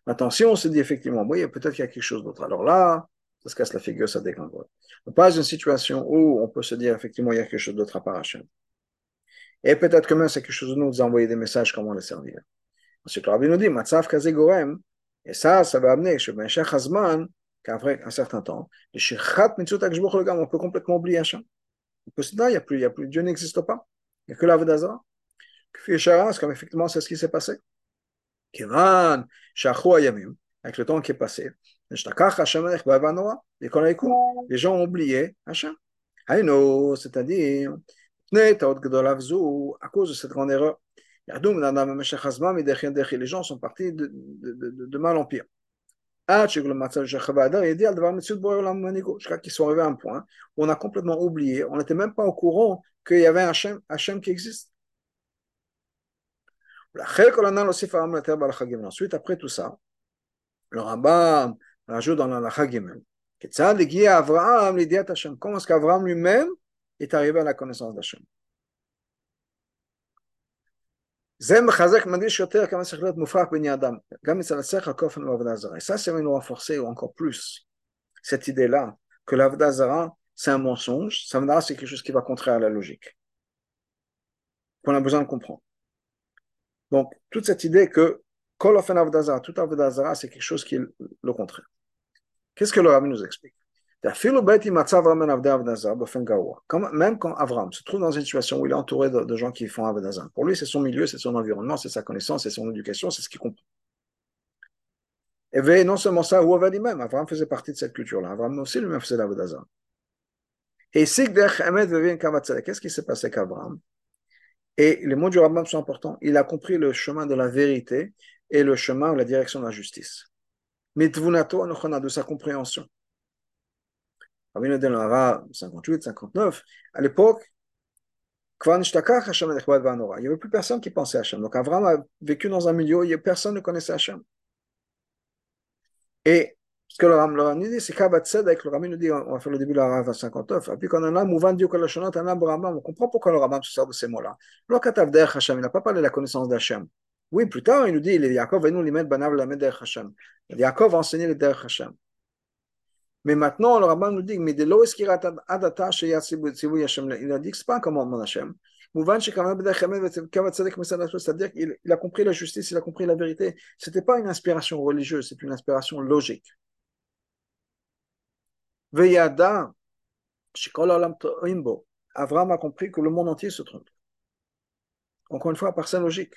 Maintenant, si on se dit effectivement, oui, peut-être qu'il y a quelque chose d'autre, alors là, ça se casse la figure, ça déclenche. Pas une situation où on peut se dire effectivement, il y a quelque chose d'autre à part Hachem. Et peut-être que même c'est quelque chose de nous, vous envoyer des messages, comment les servir. Ensuite, le Rabbi nous dit, et ça, ça va amener chez Ben Hazman qu'après un certain temps, le Shirchat Mitzvot on peut complètement oublier Hachem. On peut se dire, il n'y a plus, il a plus, Dieu n'existe pas. Il n'y a que l'Avodazara. C'est comme effectivement c'est ce qui s'est passé. Kivan, Shachu Ayamim, avec le temps qui est passé, les gens ont oublié Hachem. C'est-à-dire, à cause de cette grande erreur. Les gens sont partis de, de, de, de mal en pire. Jusqu'à qu'ils sont arrivés à un point où on a complètement oublié, on n'était même pas au courant qu'il y avait un Hachem, Hachem qui existe. Ensuite, après tout ça, le rabbin rajoute dans l'Alacha Gimel. Comment est-ce qu'Abraham lui-même est arrivé à la connaissance d'Hachem ben ça, c'est nous renforcer encore plus cette idée-là, que l'Avdazara, c'est un mensonge, ça c'est quelque chose qui va contraire à la logique, qu'on a besoin de comprendre. Donc, toute cette idée que tout Avdazara, c'est quelque chose qui est le contraire. Qu'est-ce que le rabbi nous explique? Même quand Avram se trouve dans une situation où il est entouré de, gens qui font Avodazara, pour lui, c'est son milieu, c'est son environnement, c'est sa connaissance, c'est son éducation, c'est ce qu'il comprend. Et non seulement ça, ou même, Avram faisait partie de cette culture-là. Avram aussi lui-même faisait l'Avodazara. Et qu'est-ce qui s'est passé avec Avram Et les mots du Rambam sont importants. Il a compris le chemin de la vérité et le chemin ou la direction de la justice. De sa compréhension. Rabbi Nodel 58, 59, à l'époque, il n'y avait plus personne qui pensait à Hachem. Donc Avram a vécu dans un milieu où personne ne connaissait Hachem. Et ce que le Rambam nous dit, c'est qu'Abat Tzedek, le Rambam nous dit, on va faire le début de la Rav 59, et puis quand on a on comprend pourquoi le Rambam se sert de ces mots-là. Le Hachem, il n'a pas parlé de la connaissance d'Hachem. Oui, plus tard, il nous dit, Yaakov va nous limer Banav la Der Hachem. Yaakov a enseigné le Der Hachem. Mais maintenant, le rabbin nous dit, mais de l'eau il a dit que ce n'est pas un commandement d'Hachem. C'est-à-dire qu'il a compris la justice, il a compris la vérité. Ce n'était pas une inspiration religieuse, c'est une inspiration logique. Avram a compris que le monde entier se trompe. Encore une fois, par sa logique.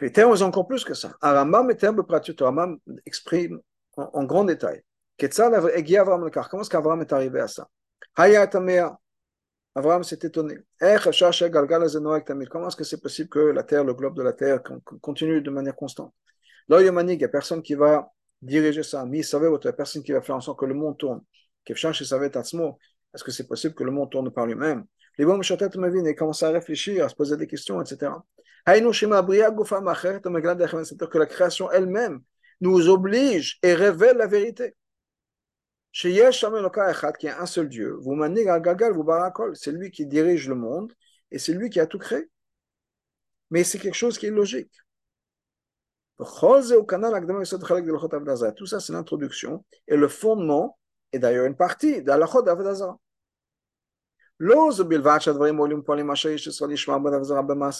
Les termes sont encore plus que ça. Arambam et terme pratique, Rambam exprime en, grand détail. Comment est-ce qu'Avram est arrivé à ça? Avram s'est étonné. Comment est-ce que c'est possible que la Terre, le globe de la Terre, continue de manière constante? Il n'y a personne qui va diriger ça. Mais il savait, il n'y a personne qui va faire en sorte que le monde tourne. Est-ce que c'est possible que le monde tourne par lui-même? Les bons et commence à réfléchir, à se poser des questions, etc. Que la création elle-même nous oblige et révèle la vérité. Qui est un seul Dieu, vous vous c'est lui qui dirige le monde et c'est lui qui a tout créé. Mais c'est quelque chose qui est logique. Tout ça, c'est l'introduction et le fondement, et d'ailleurs une partie de la d'Avodazara.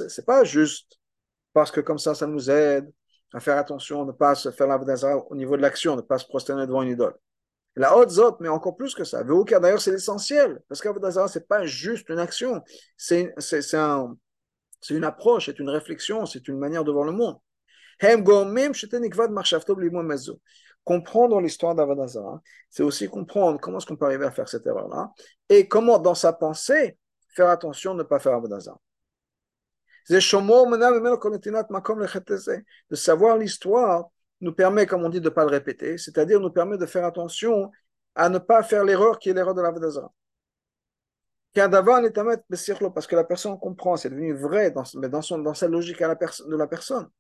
C'est pas juste parce que comme ça, ça nous aide à faire attention, ne pas se faire l'Avodazara au niveau de l'action, ne pas se prosterner devant une idole. La haute zot, mais encore plus que ça. D'ailleurs, c'est l'essentiel. Parce qu'Avodazara, ce n'est pas juste une action. C'est un, une approche, c'est une réflexion, c'est une manière de voir le monde. Comprendre l'histoire d'Avodazara, c'est aussi comprendre comment est-ce qu'on peut arriver à faire cette erreur-là et comment, dans sa pensée, faire attention de ne pas faire Avodazara. De savoir l'histoire nous permet, comme on dit, de ne pas le répéter, c'est-à-dire nous permet de faire attention à ne pas faire l'erreur qui est l'erreur de l'Avodazara. Parce que la personne comprend, c'est devenu vrai dans, sa logique de la personne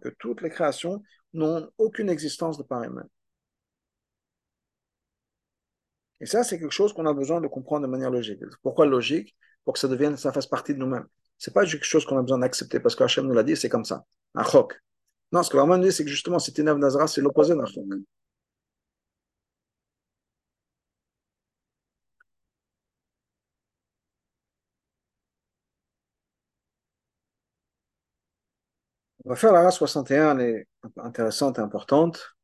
que toutes les créations n'ont aucune existence de par elles-mêmes. Et ça, c'est quelque chose qu'on a besoin de comprendre de manière logique. Pourquoi logique? Pour que ça devienne, ça fasse partie de nous-mêmes. C'est pas quelque chose qu'on a besoin d'accepter parce qu'Hachem nous l'a dit, c'est comme ça. Un chok. Non, ce que vraiment dit, c'est que justement, cette Inav c'est l'opposé d'un chok. On va faire la race 61, elle est intéressante et importante.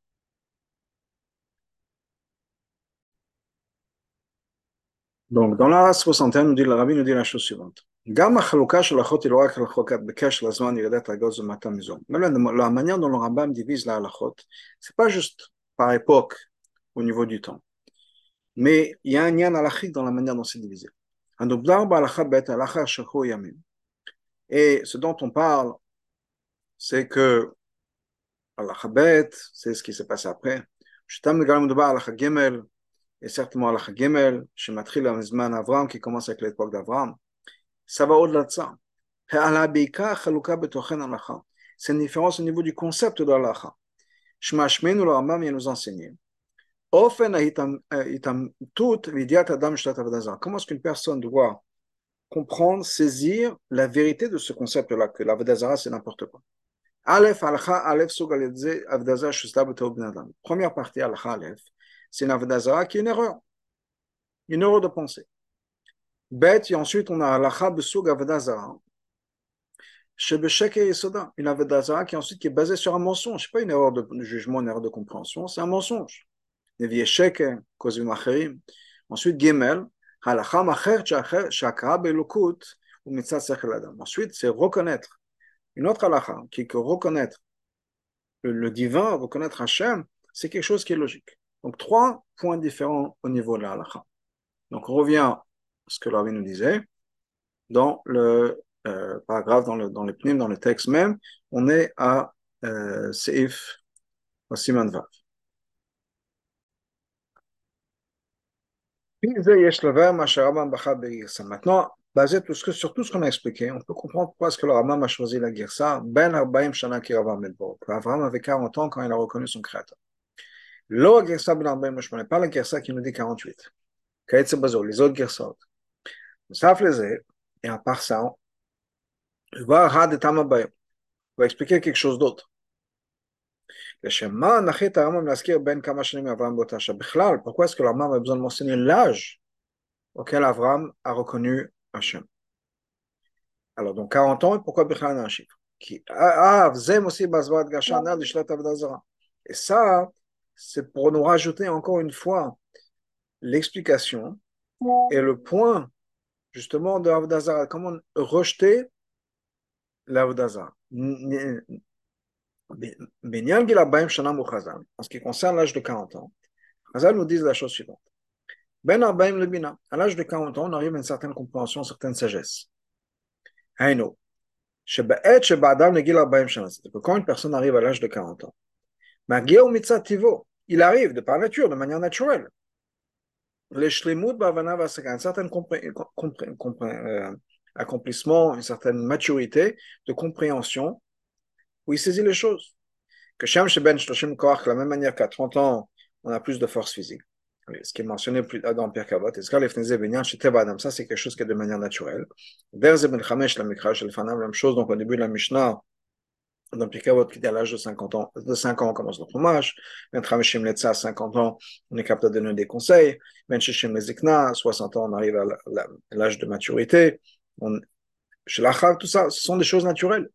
Donc, dans la race 61, nous dit, le rabbi nous dit la chose suivante. Même la, manière dont le rabbin divise la halachot, c'est pas juste par époque au niveau du temps. Mais il y a un lien halachique dans la manière dont c'est divisé. Et ce dont on parle c'est que Allah c'est ce qui s'est passé après. Et certainement Allah Gimel, Shematril Amizman Avram, qui commence avec l'époque d'Avram. Ça va au-delà de ça. C'est une différence au niveau du concept de l'Alacha. Shmashmenu le Rambam vient nous enseigner. Comment est-ce qu'une personne doit comprendre, saisir la vérité de ce concept-là, que l'Avodazara c'est n'importe quoi? Aleph, Alcha, Aleph, Sugaledze, Avdaza, Shustab, Adam. Première partie, Alcha, Aleph, c'est une Avdazara qui est une erreur. Une erreur de pensée. bête, et ensuite on a halacha besug avedazara. Shebeshek et Soda, une avedazara qui ensuite qui est basée sur un mensonge. C'est pas une erreur de, jugement, une erreur de compréhension, c'est un mensonge. Nevieshek, kozim acherim. Ensuite, Gimel, halacha macher shakra belokut ou mitzat. Ensuite, c'est reconnaître une autre halacha qui est que reconnaître le, divin, reconnaître Hachem, c'est quelque chose qui est logique. Donc, trois points différents au niveau de la halakha. Donc, on revient à ce que l'Arbi nous disait. Dans le euh, paragraphe, dans le, dans dans le texte même, on est à euh, Seif, au Siman Vav. Maintenant, basé sur tout ce qu'on a expliqué, on peut comprendre pourquoi est-ce que le Rambam a choisi la Girsa, Ben Arbaim Shana Kiravam Medbo. Abraham avait 40 ans quand il a reconnu son créateur. Lo Girsa Ben Arbaim Shana, pas la Girsa qui nous dit 48. Kaetze Bazo, les autres Girsot. Ça faisait, et à part ça, il va Had et Tamabayim. Il va expliquer quelque chose d'autre. לשם נכי את הרמב"ם להזכיר בין כמה שנים אברהם באותה שעה. בכלל, pourquoi est-ce que le Rambam a besoin de mentionner alors, donc 40 ans, et pourquoi Birlan un chiffre et ça, c'est pour nous rajouter encore une fois l'explication et le point justement de Avdazara. Comment rejeter l'Avdazara En ce qui concerne l'âge de 40 ans, Hazal nous dit la chose suivante. Ben Arbaim le Bina, à l'âge de 40 ans, on arrive à une certaine compréhension, une certaine sagesse. Haino, quand une personne arrive à l'âge de 40 ans, il arrive de par nature, de manière naturelle. Le un certain euh, accomplissement, une certaine maturité de compréhension où il saisit les choses. Que Shem Sheben Shloshim la même manière qu'à 30 ans, on a plus de force physique. Ce qui est mentionné plus dans Pierre Kavot, ça c'est quelque chose qui est de manière naturelle. La même chose, donc au début de la Mishnah, dans Pierre Kavot, qui dit à l'âge de 50 ans, de 5 ans, on commence notre hommage. Ben Letza, à 50 ans, on est capable de donner des conseils. Ben Shishim Lezikna, 60 ans, on arrive à l'âge de maturité. Chez l'Achav, tout ça, ce sont des choses naturelles.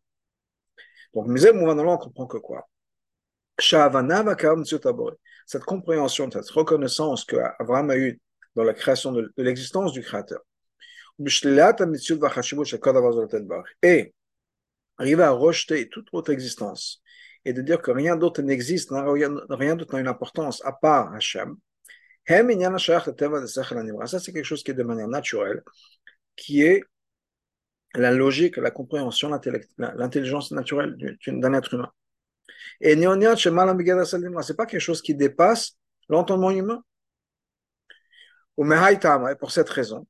Donc, on comprend que quoi? Cette compréhension, cette reconnaissance qu'Abraham a eue dans la création de, l'existence du Créateur. Et arriver à rejeter toute autre existence et de dire que rien d'autre n'existe, rien, d'autre n'a une importance à part Hachem. Ça, c'est quelque chose qui est de manière naturelle, qui est la logique, la compréhension, l'intelligence naturelle d'un être humain. Et ce c'est pas quelque chose qui dépasse l'entendement humain. Et pour cette raison,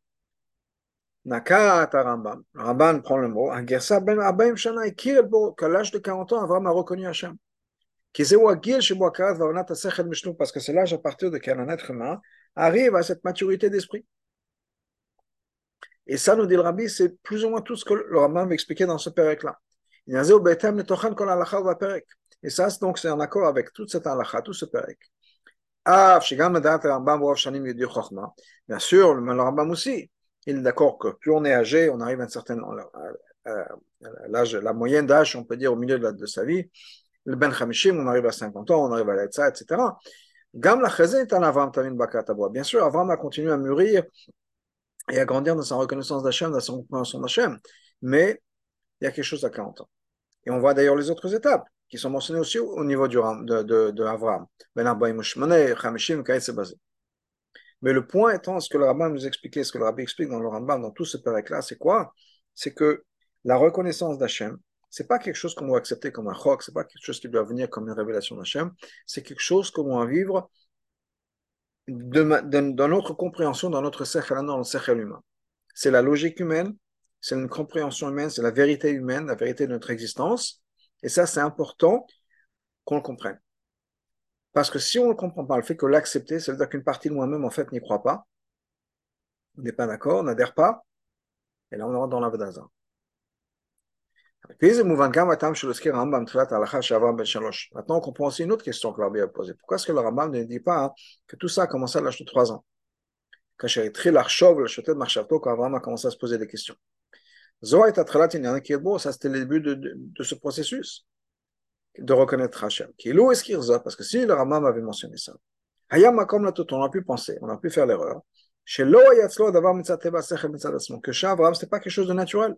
Nakat Rambam, Rambam prend le mot, ben qu'à l'âge de 40 ans, Abraham a reconnu Hachem. Parce que c'est l'âge à partir de quel un être humain arrive à cette maturité d'esprit. Et ça, nous dit le rabbi, c'est plus ou moins tout ce que le rabbin va expliquer dans ce pérec-là. Et ça, donc, c'est en accord avec toute cette halakha, tout ce pérec. Bien sûr, le Rambam aussi, il est d'accord que plus on est âgé, on arrive à une certaine. l'âge, la moyenne d'âge, on peut dire, au milieu de, sa vie. Le Ben on arrive à 50 ans, on arrive à l'Etza, etc. Gam la Bien sûr, Avram a continué à mûrir et à grandir dans sa reconnaissance d'Hachem, dans sa compréhension d'Hachem. Mais il y a quelque chose à 40 ans. Et on voit d'ailleurs les autres étapes qui sont mentionnées aussi au niveau du, de, de, de Avram. Ben Mais le point étant, ce que le rabbin nous expliquait, ce que le rabbin explique dans le Rambam, dans tout ce périple-là, c'est quoi? C'est que la reconnaissance d'Hachem, c'est pas quelque chose qu'on doit accepter comme un chok, c'est pas quelque chose qui doit venir comme une révélation d'Hachem, c'est quelque chose qu'on doit vivre dans notre compréhension, dans notre cercle, dans le cercle humain. C'est la logique humaine, c'est une compréhension humaine, c'est la vérité humaine, la vérité de notre existence. Et ça, c'est important qu'on le comprenne. Parce que si on ne le comprend pas, le fait que l'accepter, ça veut dire qu'une partie de moi-même, en fait, n'y croit pas, on n'est pas d'accord, on n'adhère pas, et là, on rentre dans la Vedazan. Maintenant, on comprend aussi une autre question que l'Arbi a posée. Pourquoi est-ce que le Rambam ne dit pas que tout ça a commencé à l'âge de 3 ans? Quand Abraham a commencé à se poser des questions. Ça, c'était le début de, ce processus de reconnaître Hachem. Parce que si le Ramam avait mentionné ça, on a pu penser, on a pu faire l'erreur, que chez Abraham, ce n'était pas quelque chose de naturel.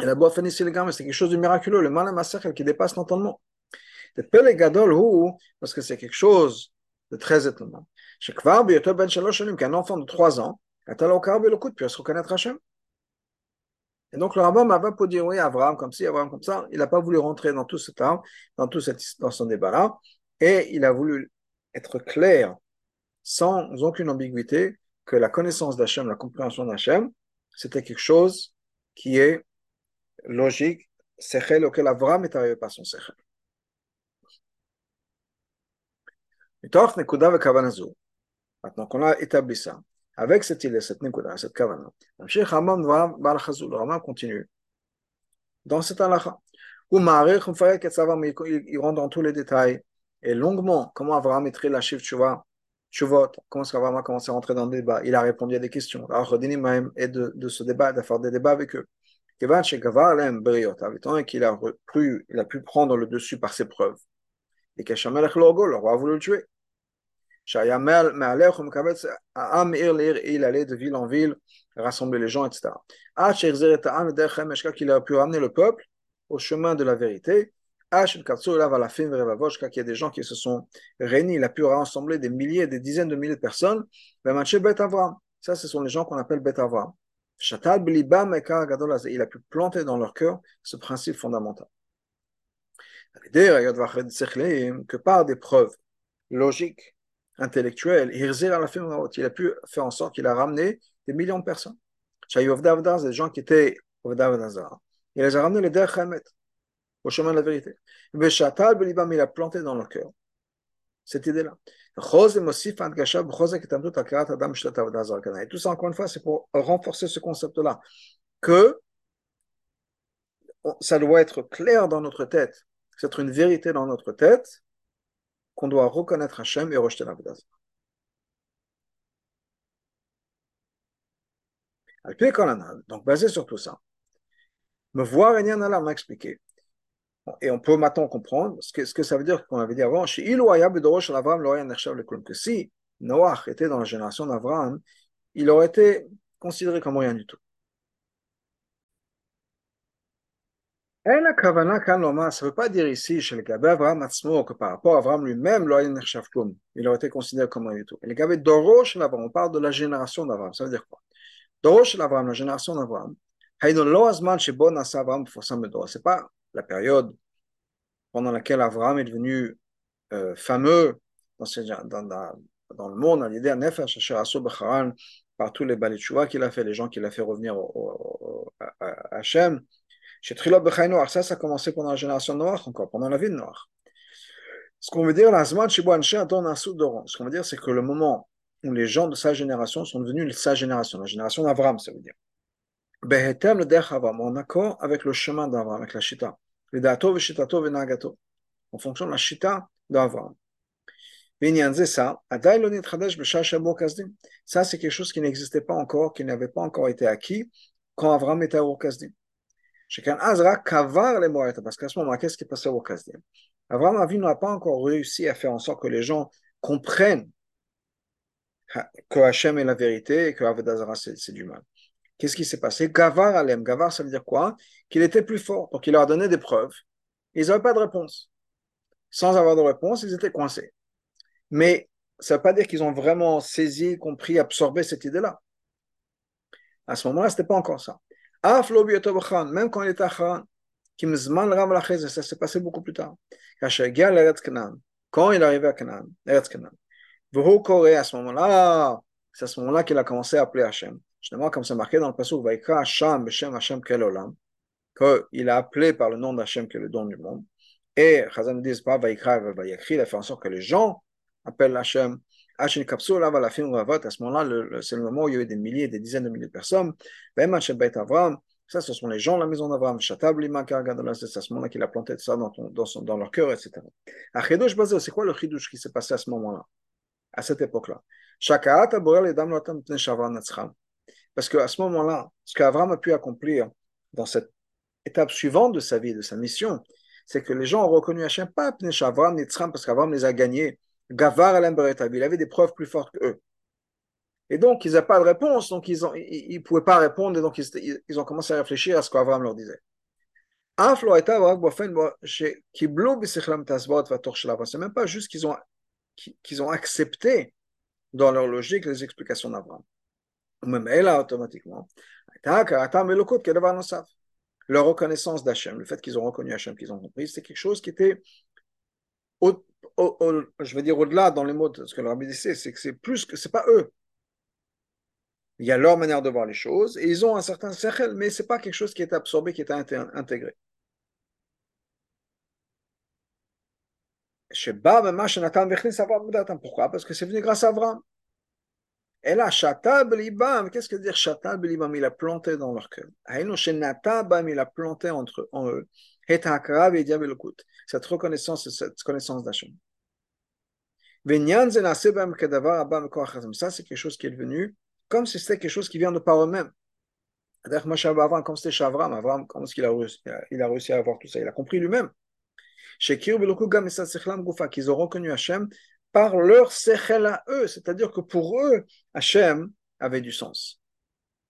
Et la boîte gammes, c'est quelque chose de miraculeux, le mal qui dépasse l'entendement. Le parce que c'est quelque chose de très étonnant. Qu'un enfant de 3 ans, il se reconnaître Hachem. Et donc le Rambam va pour dire oui, Abraham comme ci, Abraham comme ça. Il n'a pas voulu rentrer dans tout ce temps, dans tout cette, dans son débat-là, et il a voulu être clair, sans aucune ambiguïté, que la connaissance d'Hachem, la compréhension d'Hachem, c'était quelque chose qui est logique, sechel auquel Abraham est arrivé par son sechel. Maintenant qu'on a établi ça, avec cette idée, cette nekuda, cette kavana, Haman va le chazul, le Haman continue dans cette halakha. Ou Ma'arich, il rentre dans tous les détails et longuement comment Abraham est la chiffre, tu vois, tu votes, comment est-ce qu'Abraham a commencé à rentrer dans le débat, il a répondu à des questions. Alors, et de, de ce débat, de faire des débats avec eux. Kevan Shekavar Lem Briot, avec qu'il a, pu, il a pu prendre le dessus par ses preuves. Et qu'Hachamelech Logo, le roi a voulu le tuer il allait de ville en ville, rassembler les gens, etc. qu'il a pu ramener le peuple au chemin de la vérité. qu'il y a des gens qui se sont réunis, il a pu rassembler des milliers, des dizaines de milliers de personnes. Ça, ce sont les gens qu'on appelle Bet Avram. Il a pu planter dans leur cœur ce principe fondamental. Que par des preuves logiques, intellectuel, il a pu faire en sorte qu'il a ramené des millions de personnes. des gens qui étaient Il les a ramenés les Derchamet, au chemin de la vérité. Il a planté dans leur cœur cette idée-là. Et tout ça, encore une fois, c'est pour renforcer ce concept-là, que ça doit être clair dans notre tête, c'est une vérité dans notre tête, qu'on doit reconnaître Hachem et rejeter l'Avodazara. Donc, basé sur tout ça, me voir et m'a expliqué. Et on peut maintenant comprendre ce que, ce que ça veut dire qu'on avait dit avant. Que si Noach était dans la génération d'Abraham, il aurait été considéré comme rien du tout. Ça ne veut pas dire ici chez le Gabé Abraham que par rapport à Abraham lui-même, il aurait été considéré comme un du tout. Et le Gabé Dorosh on parle de la génération d'Abraham. Ça veut dire quoi? Dorosh l'Abraham, la génération d'Abraham, ce n'est pas la période pendant laquelle Abraham est devenu euh, fameux dans, dans, dans, dans, le monde, à l'idée par tous les balitchoua qu'il a fait, les gens qu'il a fait revenir au, au, à, à Hachem. Chez Trilot Noir, ça, ça a commencé pendant la génération noire, encore, pendant la vie de. Ce qu'on veut dire, ce qu'on veut dire, c'est que le moment où les gens de sa génération sont devenus de sa génération, la génération d'Avram, ça veut dire. En accord avec le chemin d'Avram, avec la Shita. En fonction de la Shita d'Avram. Ça, ça c'est quelque chose qui n'existait pas encore, qui n'avait pas encore été acquis quand Avram était à Urkazdim. Parce qu'à ce moment-là, qu'est-ce qui passé au Kasdim? Abraham Avinu n'a pas encore réussi à faire en sorte que les gens comprennent que Hachem est la vérité et que Avedazara c'est du mal. Qu'est-ce qui s'est passé? Gavar Alem. Gavar, ça veut dire quoi? Qu'il était plus fort. Donc il leur a donné des preuves. Ils n'avaient pas de réponse. Sans avoir de réponse, ils étaient coincés. Mais ça ne veut pas dire qu'ils ont vraiment saisi, compris, absorbé cette idée-là. À ce moment-là, ce n'était pas encore ça. Même quand il était à Haran, ça s'est passé beaucoup plus tard. Quand il arrivé à Canaan, à ce moment-là, c'est à ce moment-là qu'il a commencé à appeler Hachem. Justement, comme c'est marqué dans le passage, Vaikra Beshem Hachem Kelolam, qu'il a appelé par le nom d'Hachem qui est le don du monde. Et Chazan ne dit pas Vaikra, il a fait en sorte que les gens appellent Hachem à ce moment-là, c'est le moment où il y a eu des milliers, des dizaines de milliers de personnes. Ça, ce sont les gens de la maison d'Avram. C'est à ce moment-là qu'il a planté ça dans, ton, dans, son, dans leur cœur, etc. c'est quoi le chidouche qui s'est passé à ce moment-là, à cette époque-là? Parce qu'à ce moment-là, ce qu'Avram a pu accomplir dans cette étape suivante de sa vie, de sa mission, c'est que les gens ont reconnu Hachem, pas Avram, parce qu'Avram les a gagnés. Gavar il avait des preuves plus fortes qu'eux. Et donc, ils n'avaient pas de réponse, donc ils ne pouvaient pas répondre, et donc ils, ont commencé à réfléchir à ce qu'Avram leur disait. C'est même pas juste qu'ils ont, accepté dans leur logique les explications d'Abraham. Même elle a automatiquement. Leur reconnaissance d'Hachem, le fait qu'ils ont reconnu Hachem, qu'ils ont compris, c'est quelque chose qui était, je vais dire au-delà dans les mots de ce que le rabbi disait, c'est que c'est plus que, c'est pas eux. Il y a leur manière de voir les choses et ils ont un certain sechel, mais c'est pas quelque chose qui est absorbé, qui est intégré. Pourquoi? Parce que c'est venu grâce à Avram. Et là, Shatab Libam, qu'est-ce que dire Shatab Libam? Il a planté dans leur cœur. Il a planté entre en eux. Cette reconnaissance, cette connaissance d'Hachem. Ça, c'est quelque chose qui est venu comme si c'était quelque chose qui vient de par eux-mêmes. Comme c'était Shavram, Avram, comment est-ce qu'il a réussi, il a réussi à avoir tout ça? Il a compris lui-même qu'ils ont reconnu Hachem par leur sechel à eux, c'est-à-dire que pour eux, Hachem avait du sens.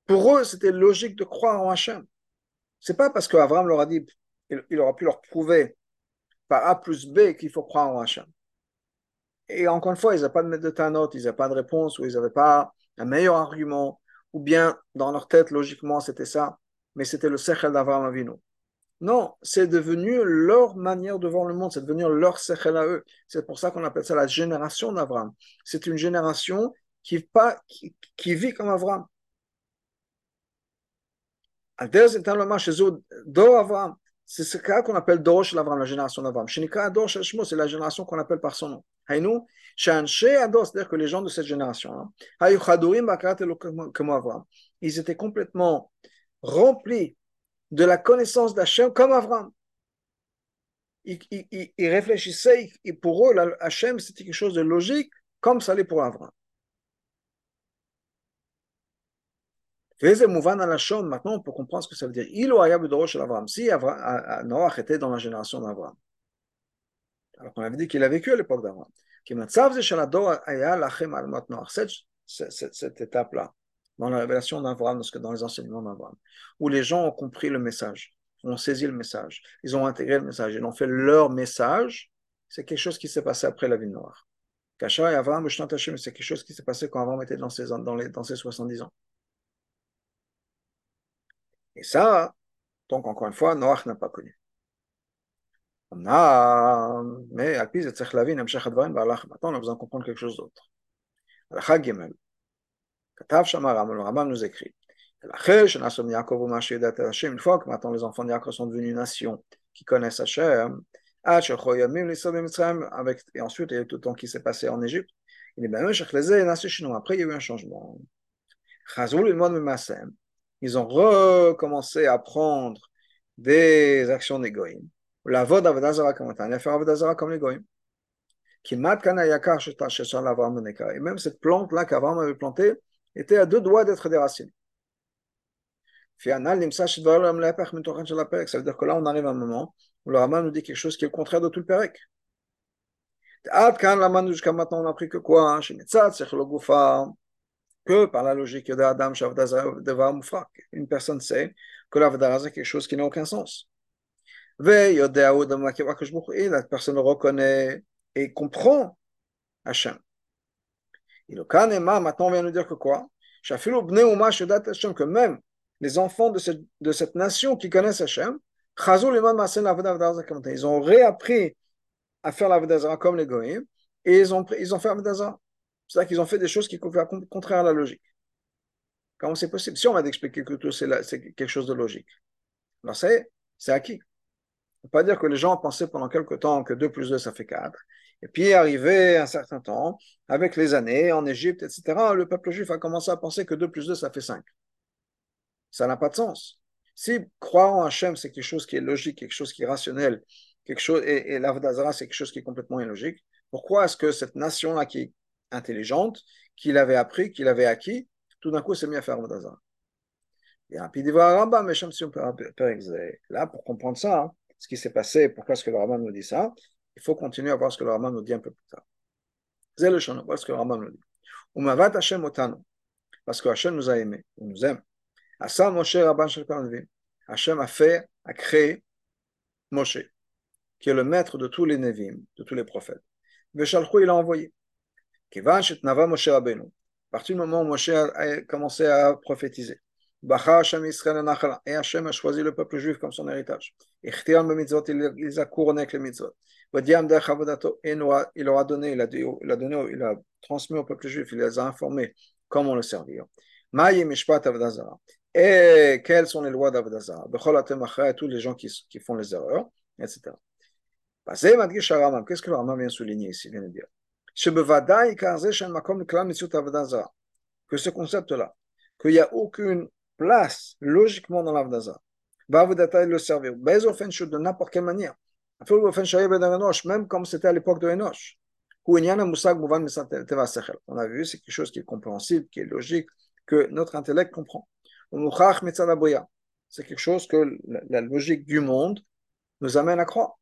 Pour eux, c'était logique de croire en Hachem. C'est pas parce qu'Avram leur a dit, il, aura pu leur prouver par A plus B qu'il faut croire en Hachem. Et encore une fois, ils n'avaient pas de de tanot, ils n'avaient pas de réponse, ou ils n'avaient pas un meilleur argument, ou bien dans leur tête, logiquement, c'était ça, mais c'était le sechel d'Avram Avinu. Non, c'est devenu leur manière de voir le monde, c'est devenu leur sechel à eux. C'est pour ça qu'on appelle ça la génération d'Avram. C'est une génération qui, pas, qui, vit comme Avram. C'est ce cas qu'on appelle Dorosh l'Avram, la génération d'Avram. c'est la génération qu'on appelle par son nom. Haïnou, c'est-à-dire que les gens de cette génération, ils étaient complètement remplis de la connaissance d'Hachem comme Avram. Ils, réfléchissaient, et pour eux, Hachem, c'était quelque chose de logique, comme ça l'est pour Avram. Maintenant, on peut comprendre ce que ça veut dire. Il. Si Noach était dans la génération d'Avram. Alors qu'on avait dit qu'il a vécu à l'époque d'Avram. Cette, cette, cette étape-là, dans la révélation d'Avram, dans les enseignements d'Avram, où les gens ont compris le message, ont saisi le message, ils ont intégré le message, ils ont fait leur message, c'est quelque chose qui s'est passé après la vie noire. Kacha et c'est quelque chose qui s'est passé quand Avram était dans ses, dans, les, dans ses 70 ans. Et ça, donc encore une fois, Noach n'a pas connu. Mais à maintenant on a comprendre quelque chose d'autre. nous écrit maintenant les enfants de sont devenus nation qui connaissent et ensuite il y a tout le temps qui s'est passé en Égypte, il est bien après il y a eu un changement. Ils ont recommencé à prendre des actions d'égoïme. La vod avodazara comme a fait avodazara comme l'égoïme. Qui mat kana yakar Et même cette plante-là qu'Avram avait plantée était à deux doigts d'être déracinée. Ça veut dire que là, on arrive à un moment où le Raman nous dit quelque chose qui est le contraire de tout le Pérec. Jusqu'à maintenant, on a appris que quoi Que par la logique d'Adam, une personne sait que l'Avdara, c'est quelque chose qui n'a aucun sens. Et la personne reconnaît et comprend Hachem. Et le Kanema, maintenant, vient nous dire que quoi? Que même les enfants de cette, de cette nation qui connaissent Hachem, ils ont réappris à faire la comme les Goïms, et ils ont, ils ont fait la C'est-à-dire qu'ils ont fait des choses qui sont contraires à la logique. Comment c'est possible? Si on va expliquer que c'est quelque chose de logique, alors c'est acquis. On ne peut pas dire que les gens pensaient pendant quelque temps que 2 plus 2 ça fait 4. Et puis arrivé un certain temps, avec les années, en Égypte, etc., le peuple juif a commencé à penser que 2 plus 2 ça fait 5. Ça n'a pas de sens. Si croire en Hachem, c'est quelque chose qui est logique, quelque chose qui est rationnel, quelque chose, et, et l'Avdazara, c'est quelque chose qui est complètement illogique, pourquoi est-ce que cette nation-là qui intelligente, qu'il avait appris, qu'il avait acquis, tout d'un coup, s'est mis à faire. Et puis il va Rambam, Là, pour comprendre ça, hein, ce qui s'est passé, pourquoi est-ce que le Rambam nous dit ça, il faut continuer à voir ce que le Rambam nous dit un peu plus tard. C'est le chant, voilà ce que le Rambam nous dit. Hashem otanu, parce que Hashem nous a aimés, il nous aime. Asa Moshe Rabban Shel Hashem a fait, a créé Moshe, qui est le maître de tous les Nevim, de tous les prophètes. Veshalchou, il a envoyé. Kivan Nava Moshe Rabbeinu. À partir du moment où Moshe a commencé à prophétiser, et Hachem a choisi le peuple juif comme son héritage. Il les a couronnés avec les mitzvot. Il leur a donné, il a, transmis au peuple juif, il les a informés comment le servir. Et quelles sont les lois d'Avodazara Tous les gens qui, font les erreurs, etc. Qu'est-ce que le Rambam vient souligner ici que ce concept-là, qu'il n'y a aucune place logiquement dans l'Avdaza. Bavudata le servir. de n'importe quelle manière. Même comme c'était à l'époque de Enoch. On a vu, c'est quelque chose qui est compréhensible, qui est logique, que notre intellect comprend. C'est quelque chose que la logique du monde nous amène à croire.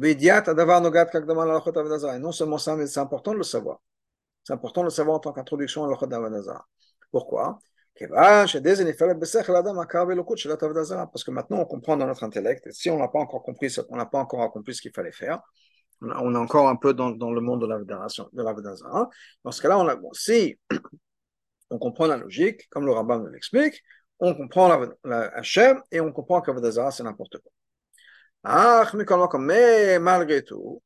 Et non seulement ça, mais c'est important de le savoir. C'est important de le savoir en tant qu'introduction à l'Ochot d'Avanazara. Pourquoi? Parce que maintenant on comprend dans notre intellect, si on n'a pas encore compris, on n'a pas encore accompli ce qu'il fallait faire, on est encore un peu dans, le monde de l'Avedazara. Dans ce cas-là, si on comprend la logique, comme le nous l'explique, on comprend la, la Hachem et on comprend qu'Avedazara c'est n'importe quoi. Mais malgré tout,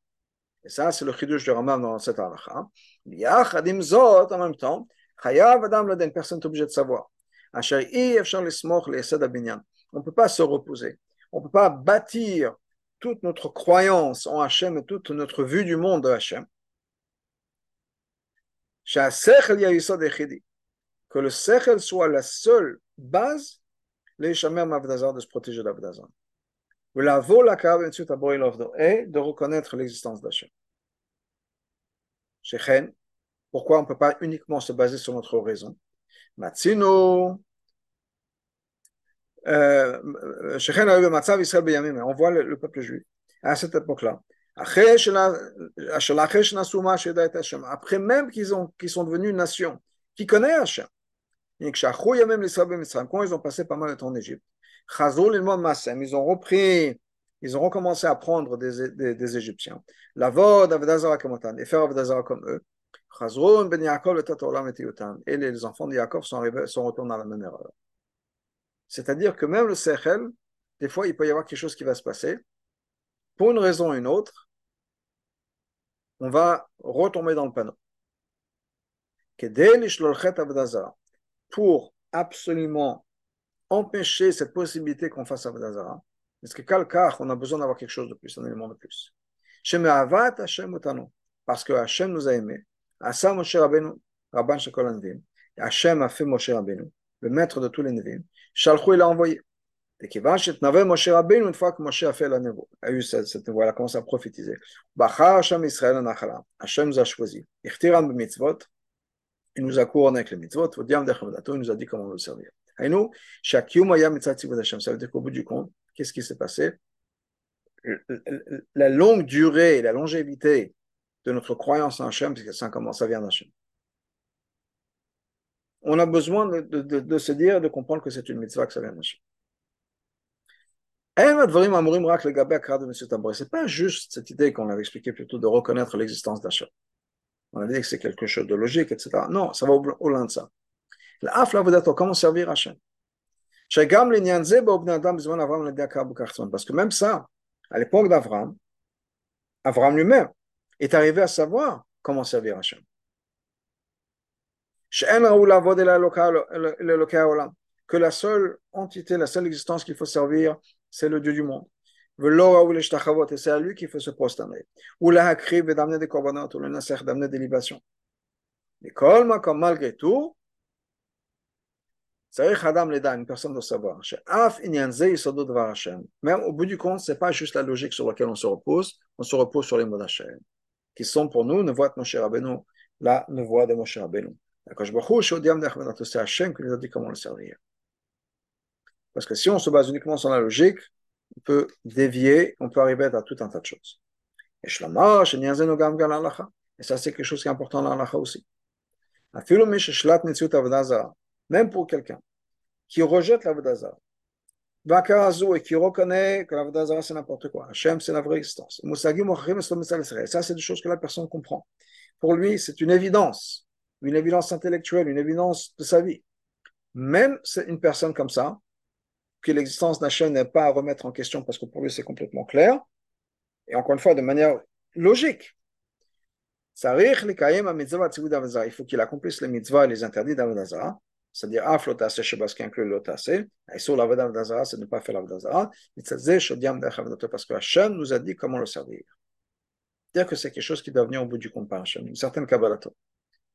et ça c'est le chidouche de Rambam dans cette halakha, en même temps, Adam personne n'est obligé de savoir. On ne peut pas se reposer. On ne peut pas bâtir toute notre croyance en Hachem et toute notre vue du monde de Hachem. Que le sechel soit la seule base, les shamer mavdazar de se protéger d'Avdazar. Et de reconnaître l'existence d'Hachem. Pourquoi on ne peut pas uniquement se baser sur notre raison Matsino. Euh, on voit le, peuple juif à cette époque-là. Après même qu'ils qu sont devenus une nation qui connaît Hachem. Quand ils ont passé pas mal de temps en Égypte, ils ont repris, ils ont recommencé à prendre des, des, des Égyptiens. La vod, et faire Avodazara comme eux. Ben et les enfants de Yaakov sont, retournés à la même erreur. C'est-à-dire que même le Sechel, des fois, il peut y avoir quelque chose qui va se passer. Pour une raison ou une autre, on va retomber dans le panneau. Pour absolument empêcher cette possibilité qu'on fasse Avodazara, parce que quelqu'un, on a besoin d'avoir quelque chose de plus, un élément de plus. Parce que Hachem nous a aimés. Asa a fait Moshe Rabbeinu, le maître de tous les Nevim. Shalchou, il a envoyé. Et qui va Nave Moshe une fois que Moshe a fait la nevo, a eu cette, cette nevo, il a commencé à prophétiser. Hachem nous a choisi. Il nous a couronné avec les mitzvot. Il nous a dit comment le servir. Chaque. Ça veut dire qu'au bout du compte, qu'est-ce qui s'est passé? La longue durée, la longévité de notre croyance en Hachem, parce que ça, vient d'Hachem. On a besoin de, se dire, de comprendre que c'est une mitzvah, que ça vient d'Hachem. C'est pas juste cette idée qu'on avait expliqué plutôt de reconnaître l'existence d'Hachem. On a dit que c'est quelque chose de logique, etc. Non, ça va au-delà de ça. Comment servir Hachem Parce que même ça, à l'époque d'Avram, Avram lui-même, est arrivé à savoir comment servir Hachem. Que la seule entité, la seule existence qu'il faut servir, c'est le Dieu du monde. C'est à lui qu'il faut se prosterner. La des le des libations. Mais comme malgré tout, une personne doit savoir. Même au bout du compte, ce n'est pas juste la logique sur laquelle on se repose, on se repose sur les mots d'Hachem qui sont pour nous, ne voient Moshe Rabbeinu la voix de Moshe Rabbeinu. C'est Hachem qui nous a dit comment le servir. Parce que si on se base uniquement sur la logique, on peut dévier, on peut arriver à tout un tas de choses. Et ça, c'est quelque chose qui est important dans l'alacha aussi. Même pour quelqu'un qui rejette la Vodazara, et qui reconnaît que la Vodazara c'est n'importe quoi, Hachem c'est la vraie existence. Ça, c'est des choses que la personne comprend. Pour lui, c'est une évidence, une évidence intellectuelle, une évidence de sa vie. Même une personne comme ça, que l'existence d'Hachem n'est pas à remettre en question parce que pour lui c'est complètement clair, et encore une fois de manière logique. Il faut qu'il accomplisse les mitzvahs et les interdits d'Avodazara, c'est-à-dire ah, flotase Shabbat qui inclut l'otase, et sur l'Avodazara, c'est de ne pas faire l'Avodazara, parce que Hachem nous a dit comment le servir. C'est-à-dire que c'est quelque chose qui doit venir au bout du compte par Hachem, une certaine Kabbalatol.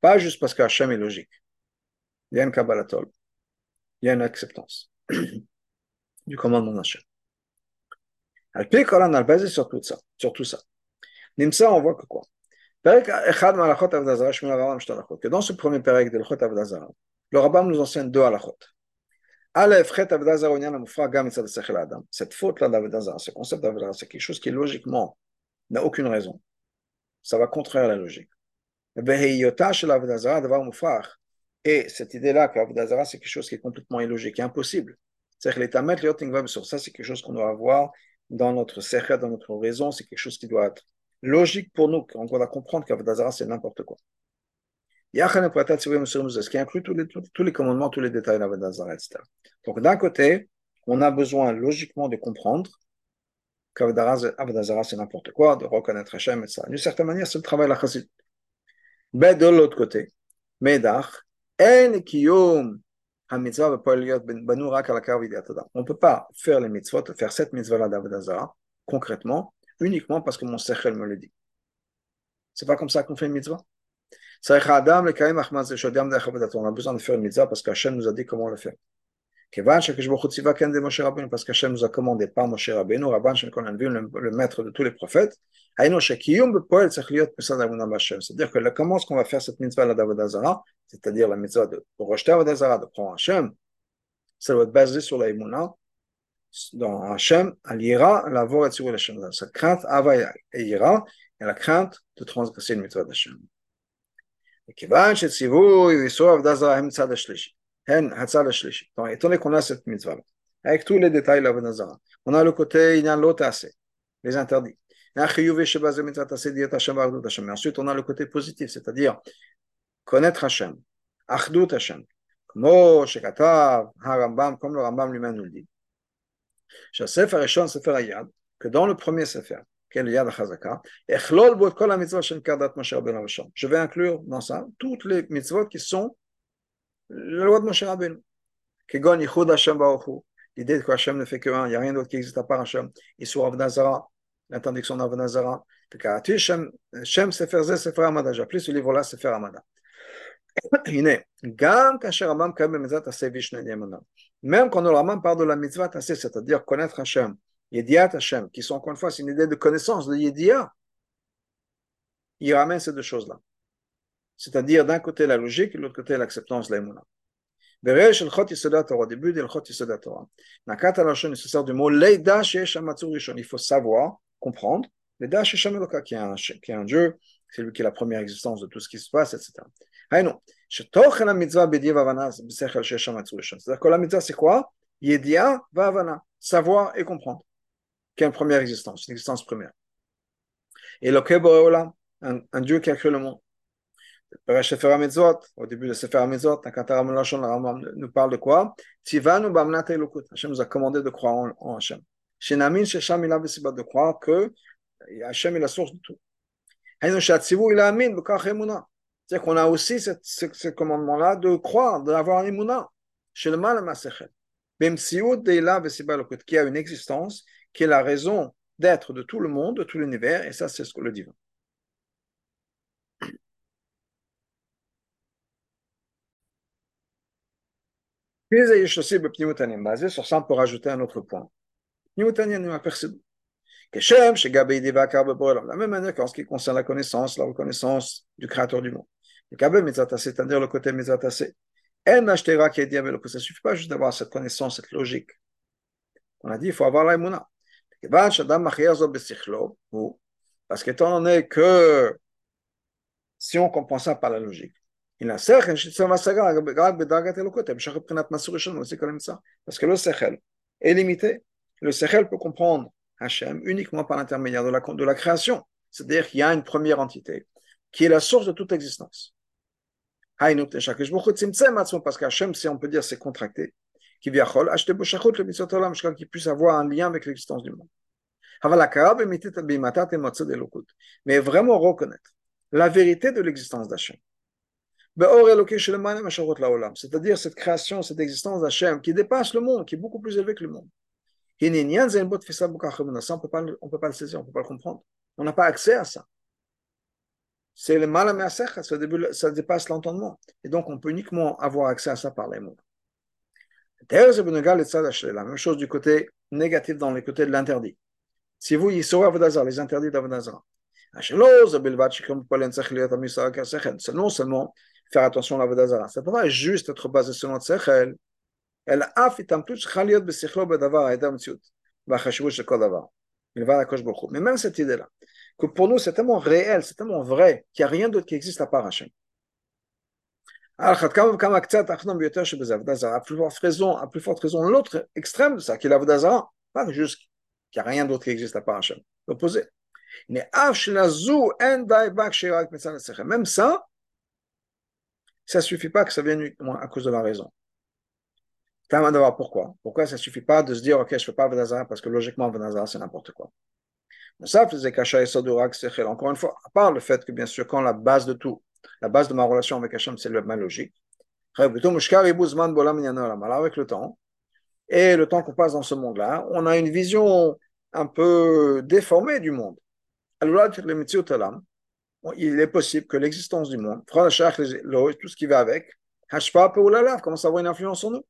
Pas juste parce que Hachem est logique. Il y a une Kabbalatol. Il y a une acceptance du commandement d'Hachem. Al-Pi Koran a basé sur tout ça. Sur tout ça. Nimsa, on voit que quoi? Que dans ce premier pérec de l'Chot Avdazara, le rabbin nous enseigne deux halachot. Cette faute-là d'Avdazara, ce concept d'Avdazara, c'est quelque chose qui logiquement n'a aucune raison. Ça va contraire à la logique. Et cette idée-là qu'Avdazara, c'est quelque chose qui est complètement illogique, impossible. C'est-à-dire que sur ça, c'est quelque chose qu'on doit avoir dans notre sechet, dans notre raison, c'est quelque chose qui doit être logique pour nous, qu'on doit comprendre qu'Avodazara, c'est n'importe quoi. Ce qui inclut tous les, tous, les commandements, tous les détails d'Avodazara, etc. Donc d'un côté, on a besoin logiquement de comprendre qu'Avodazara, c'est n'importe quoi, de reconnaître Hachem, etc. D'une certaine manière, c'est le travail de la chassid. Mais de l'autre côté, Medach, En Kiyom, on ne peut pas faire les mitzvot, faire cette mitzvah-là d'Avodazara, concrètement, uniquement parce que mon sechel me le dit. C'est pas comme ça qu'on fait une mitzvah? On a besoin de faire une mitzvah parce qu'Hachem nous a dit comment le faire. Parce qu'Hachem nous a commandé par Moshe Rabbeinu, Rabban le maître de tous les prophètes. C'est-à-dire que comment est-ce qu'on va faire cette mitzvah d'Avodazara, c'est-à-dire la mitzvah de rejeter Avodazara, de prendre Hachem, ça doit être basé sur la dans Hachem, à l'ira, la voie Hachem. Cette crainte, ava et ira, et la crainte de transgresser une mitzvah d'Hachem. וכיוון שציווי ואיסור עבודה זרה הם צד השלישי, הן הצד השלישי. Donc, étant donné qu'on a cette mitzvah avec tous les détails de l'avodah zara, on a le côté inyan lo les interdits. Ensuite, on a le côté positif, c'est-à-dire connaître Hachem, achdut Hachem, comme le Rambam lui-même nous le dit que dans le premier Sefer, je vais inclure dans ça toutes les mitzvot qui sont la loi de Moshe Rabbeinu. L'idée que Hashem ne fait que un, il n'y a rien d'autre qui existe à part. Issur Avnazara, l'interdiction d'Avnazara. Shem Sefer Ze Sefer Amada. J'appelle ce livre-là Sefer Amada. Même quand le parle de la mitzvah c'est-à-dire connaître Hashem, Yediat Hashem, qui sont encore une fois, c'est une idée de connaissance, de Yedia, il ramène ces deux choses-là. C'est-à-dire d'un côté la logique et de l'autre côté l'acceptance de l'Emunah. Au début de l'Chot Yisodat Torah, Nakat Alashon, il se sert du mot Leida Sheesh Rishon. Il faut savoir, comprendre, Leida Sheesh qui est un Dieu, c'est lui qui est la première existence de tout ce qui se passe, etc. היינו, שתוכן המצווה בדיע והבנה זה בשכל שיש שם עצור ראשון. C'est-à-dire que la mitzvah c'est quoi ידיעה והבנה, savoir et comprendre, qui est une première existence, une existence première. Et le Boréola, un, un Dieu qui a créé le monde. Au début de Sefer Melachon, le Rambam nous parle de quoi? Tivanu b'amnat elokut. Hachem nous a commandé de croire en, en Hachem. De croire que Hachem est la source de tout. C'est-à-dire qu'on a aussi ce, commandement-là de croire, d'avoir un émouna, chez le mal Même si qui a une existence, qui est la raison d'être de tout le monde, de tout l'univers, et ça, c'est ce que le divin. Basé sur ça, on peut rajouter un autre point. De la même manière qu'en ce qui concerne la connaissance, la reconnaissance du Créateur du monde. c'est-à-dire le côté mitzatase. Ça suffit pas juste d'avoir cette connaissance, cette logique. On a dit, il faut avoir l'aïmouna. Parce qu'étant donné que si on comprend ça par la logique, il a parce que le sechel est limité. Le sechel peut comprendre Hachem uniquement par l'intermédiaire de la création. C'est-à-dire qu'il y a une première entité qui est la source de toute existence. Parce qu'Hachem, si on peut dire, c'est contracté. Qui puisse avoir un lien avec l'existence du monde. Mais vraiment reconnaître la vérité de l'existence d'Hachem. C'est-à-dire cette création, cette existence d'Hachem qui dépasse le monde, qui est beaucoup plus élevé que le monde. On ne peut pas le saisir, on ne peut pas le comprendre. On n'a pas accès à ça. C'est le mal à ça dépasse l'entendement. Et donc, on peut uniquement avoir accès à ça par les mots. La même chose du côté négatif dans les côtés de l'interdit. Si vous, y saurez les interdits d'Avodazara. C'est non seulement faire attention à l'Avodazara. Ça ne peut pas juste être basé sur notre sechel. Elle a fait un plus chaliot besichlo bedavar aidam tziut. Bachashvush de kodavar. Il va à la Mais même cette idée-là, que pour nous c'est tellement réel, c'est tellement vrai, qu'il n'y a rien d'autre qui existe à part Hachem. Raison, à plus forte raison, l'autre extrême de ça, qui est l'Avodazara, pas juste qu'il n'y a rien d'autre qui existe à part Hachem. L'opposé. Même ça, ça ne suffit pas que ça vienne uniquement à cause de la raison. Pourquoi? Pourquoi ça ne suffit pas de se dire, ok, je ne fais pas Avodazara parce que logiquement, Avodazara, c'est n'importe quoi. Ça faisait et Encore une fois, à part le fait que, bien sûr, quand la base de tout, la base de ma relation avec Hachem, c'est le logique. Avec le temps, et le temps qu'on passe dans ce monde-là, on a une vision un peu déformée du monde. Il est possible que l'existence du monde, tout ce qui va avec, commence à avoir une influence sur nous?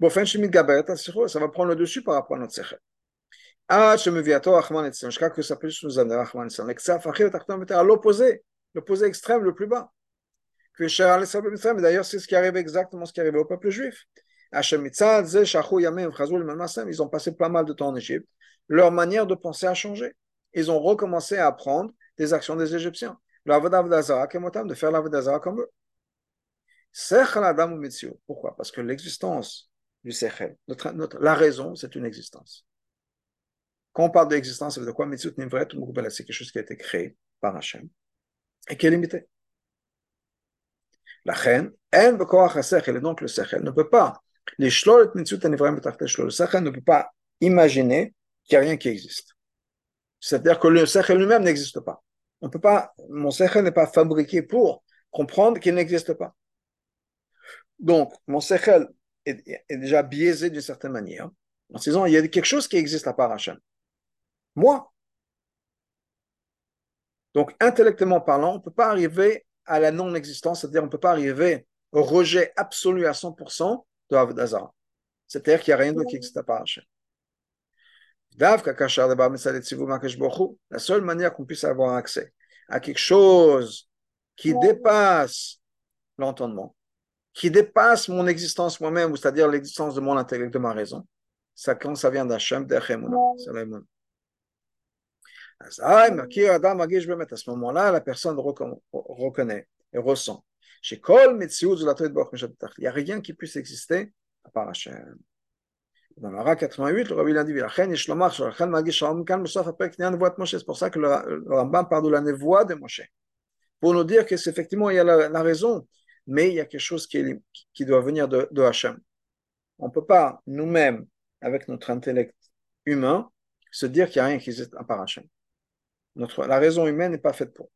Ça va prendre le dessus par rapport à notre sechel. Ah, à l'opposé, l'opposé extrême, le plus bas. D'ailleurs, c'est ce qui arrive exactement ce qui arrivait au peuple juif. Ils ont passé pas mal de temps en Égypte. Leur manière de penser a changé. Ils ont recommencé à apprendre des actions des Égyptiens. De faire l'Avodazara comme eux. Pourquoi? Parce que l'existence du Sechel, la raison, c'est une existence. Quand on parle d'existence, ça veut dire quoi? C'est quelque chose qui a été créé par Hachem et qui est limité. La reine, et donc le sechel ne peut pas, shlol et le ne peut pas imaginer qu'il n'y a rien qui existe. C'est-à-dire que le sechel lui-même n'existe pas. On peut pas, mon sechel n'est pas fabriqué pour comprendre qu'il n'existe pas. Donc, mon sechel est, est déjà biaisé d'une certaine manière, en disant il y a quelque chose qui existe à part Hachem moi. Donc, intellectuellement parlant, on ne peut pas arriver à la non-existence, c'est-à-dire on ne peut pas arriver au rejet absolu à 100% de Avodazara. C'est-à-dire qu'il n'y a rien d'autre qui existe à part Hachem. La seule manière qu'on puisse avoir accès à quelque chose qui dépasse l'entendement, qui dépasse mon existence moi-même, c'est-à-dire l'existence de mon intellect, de ma raison, ça, quand ça vient d'Hachem, d'Echemuna, à ce moment-là, la personne reconnaît et ressent. Chez Kol Il n'y a rien qui puisse exister à part Hachem. Dans la Ra 88, le Rabbi dit, c'est pour ça que le Rambam parle de la névoie de Moshe. Pour nous dire qu'effectivement, il y a la, raison, mais il y a quelque chose qui, qui doit venir de, de Hachem. On ne peut pas, nous-mêmes, avec notre intellect humain, se dire qu'il n'y a rien qui existe à part Hachem. Notre, la raison humaine n'est pas faite pour.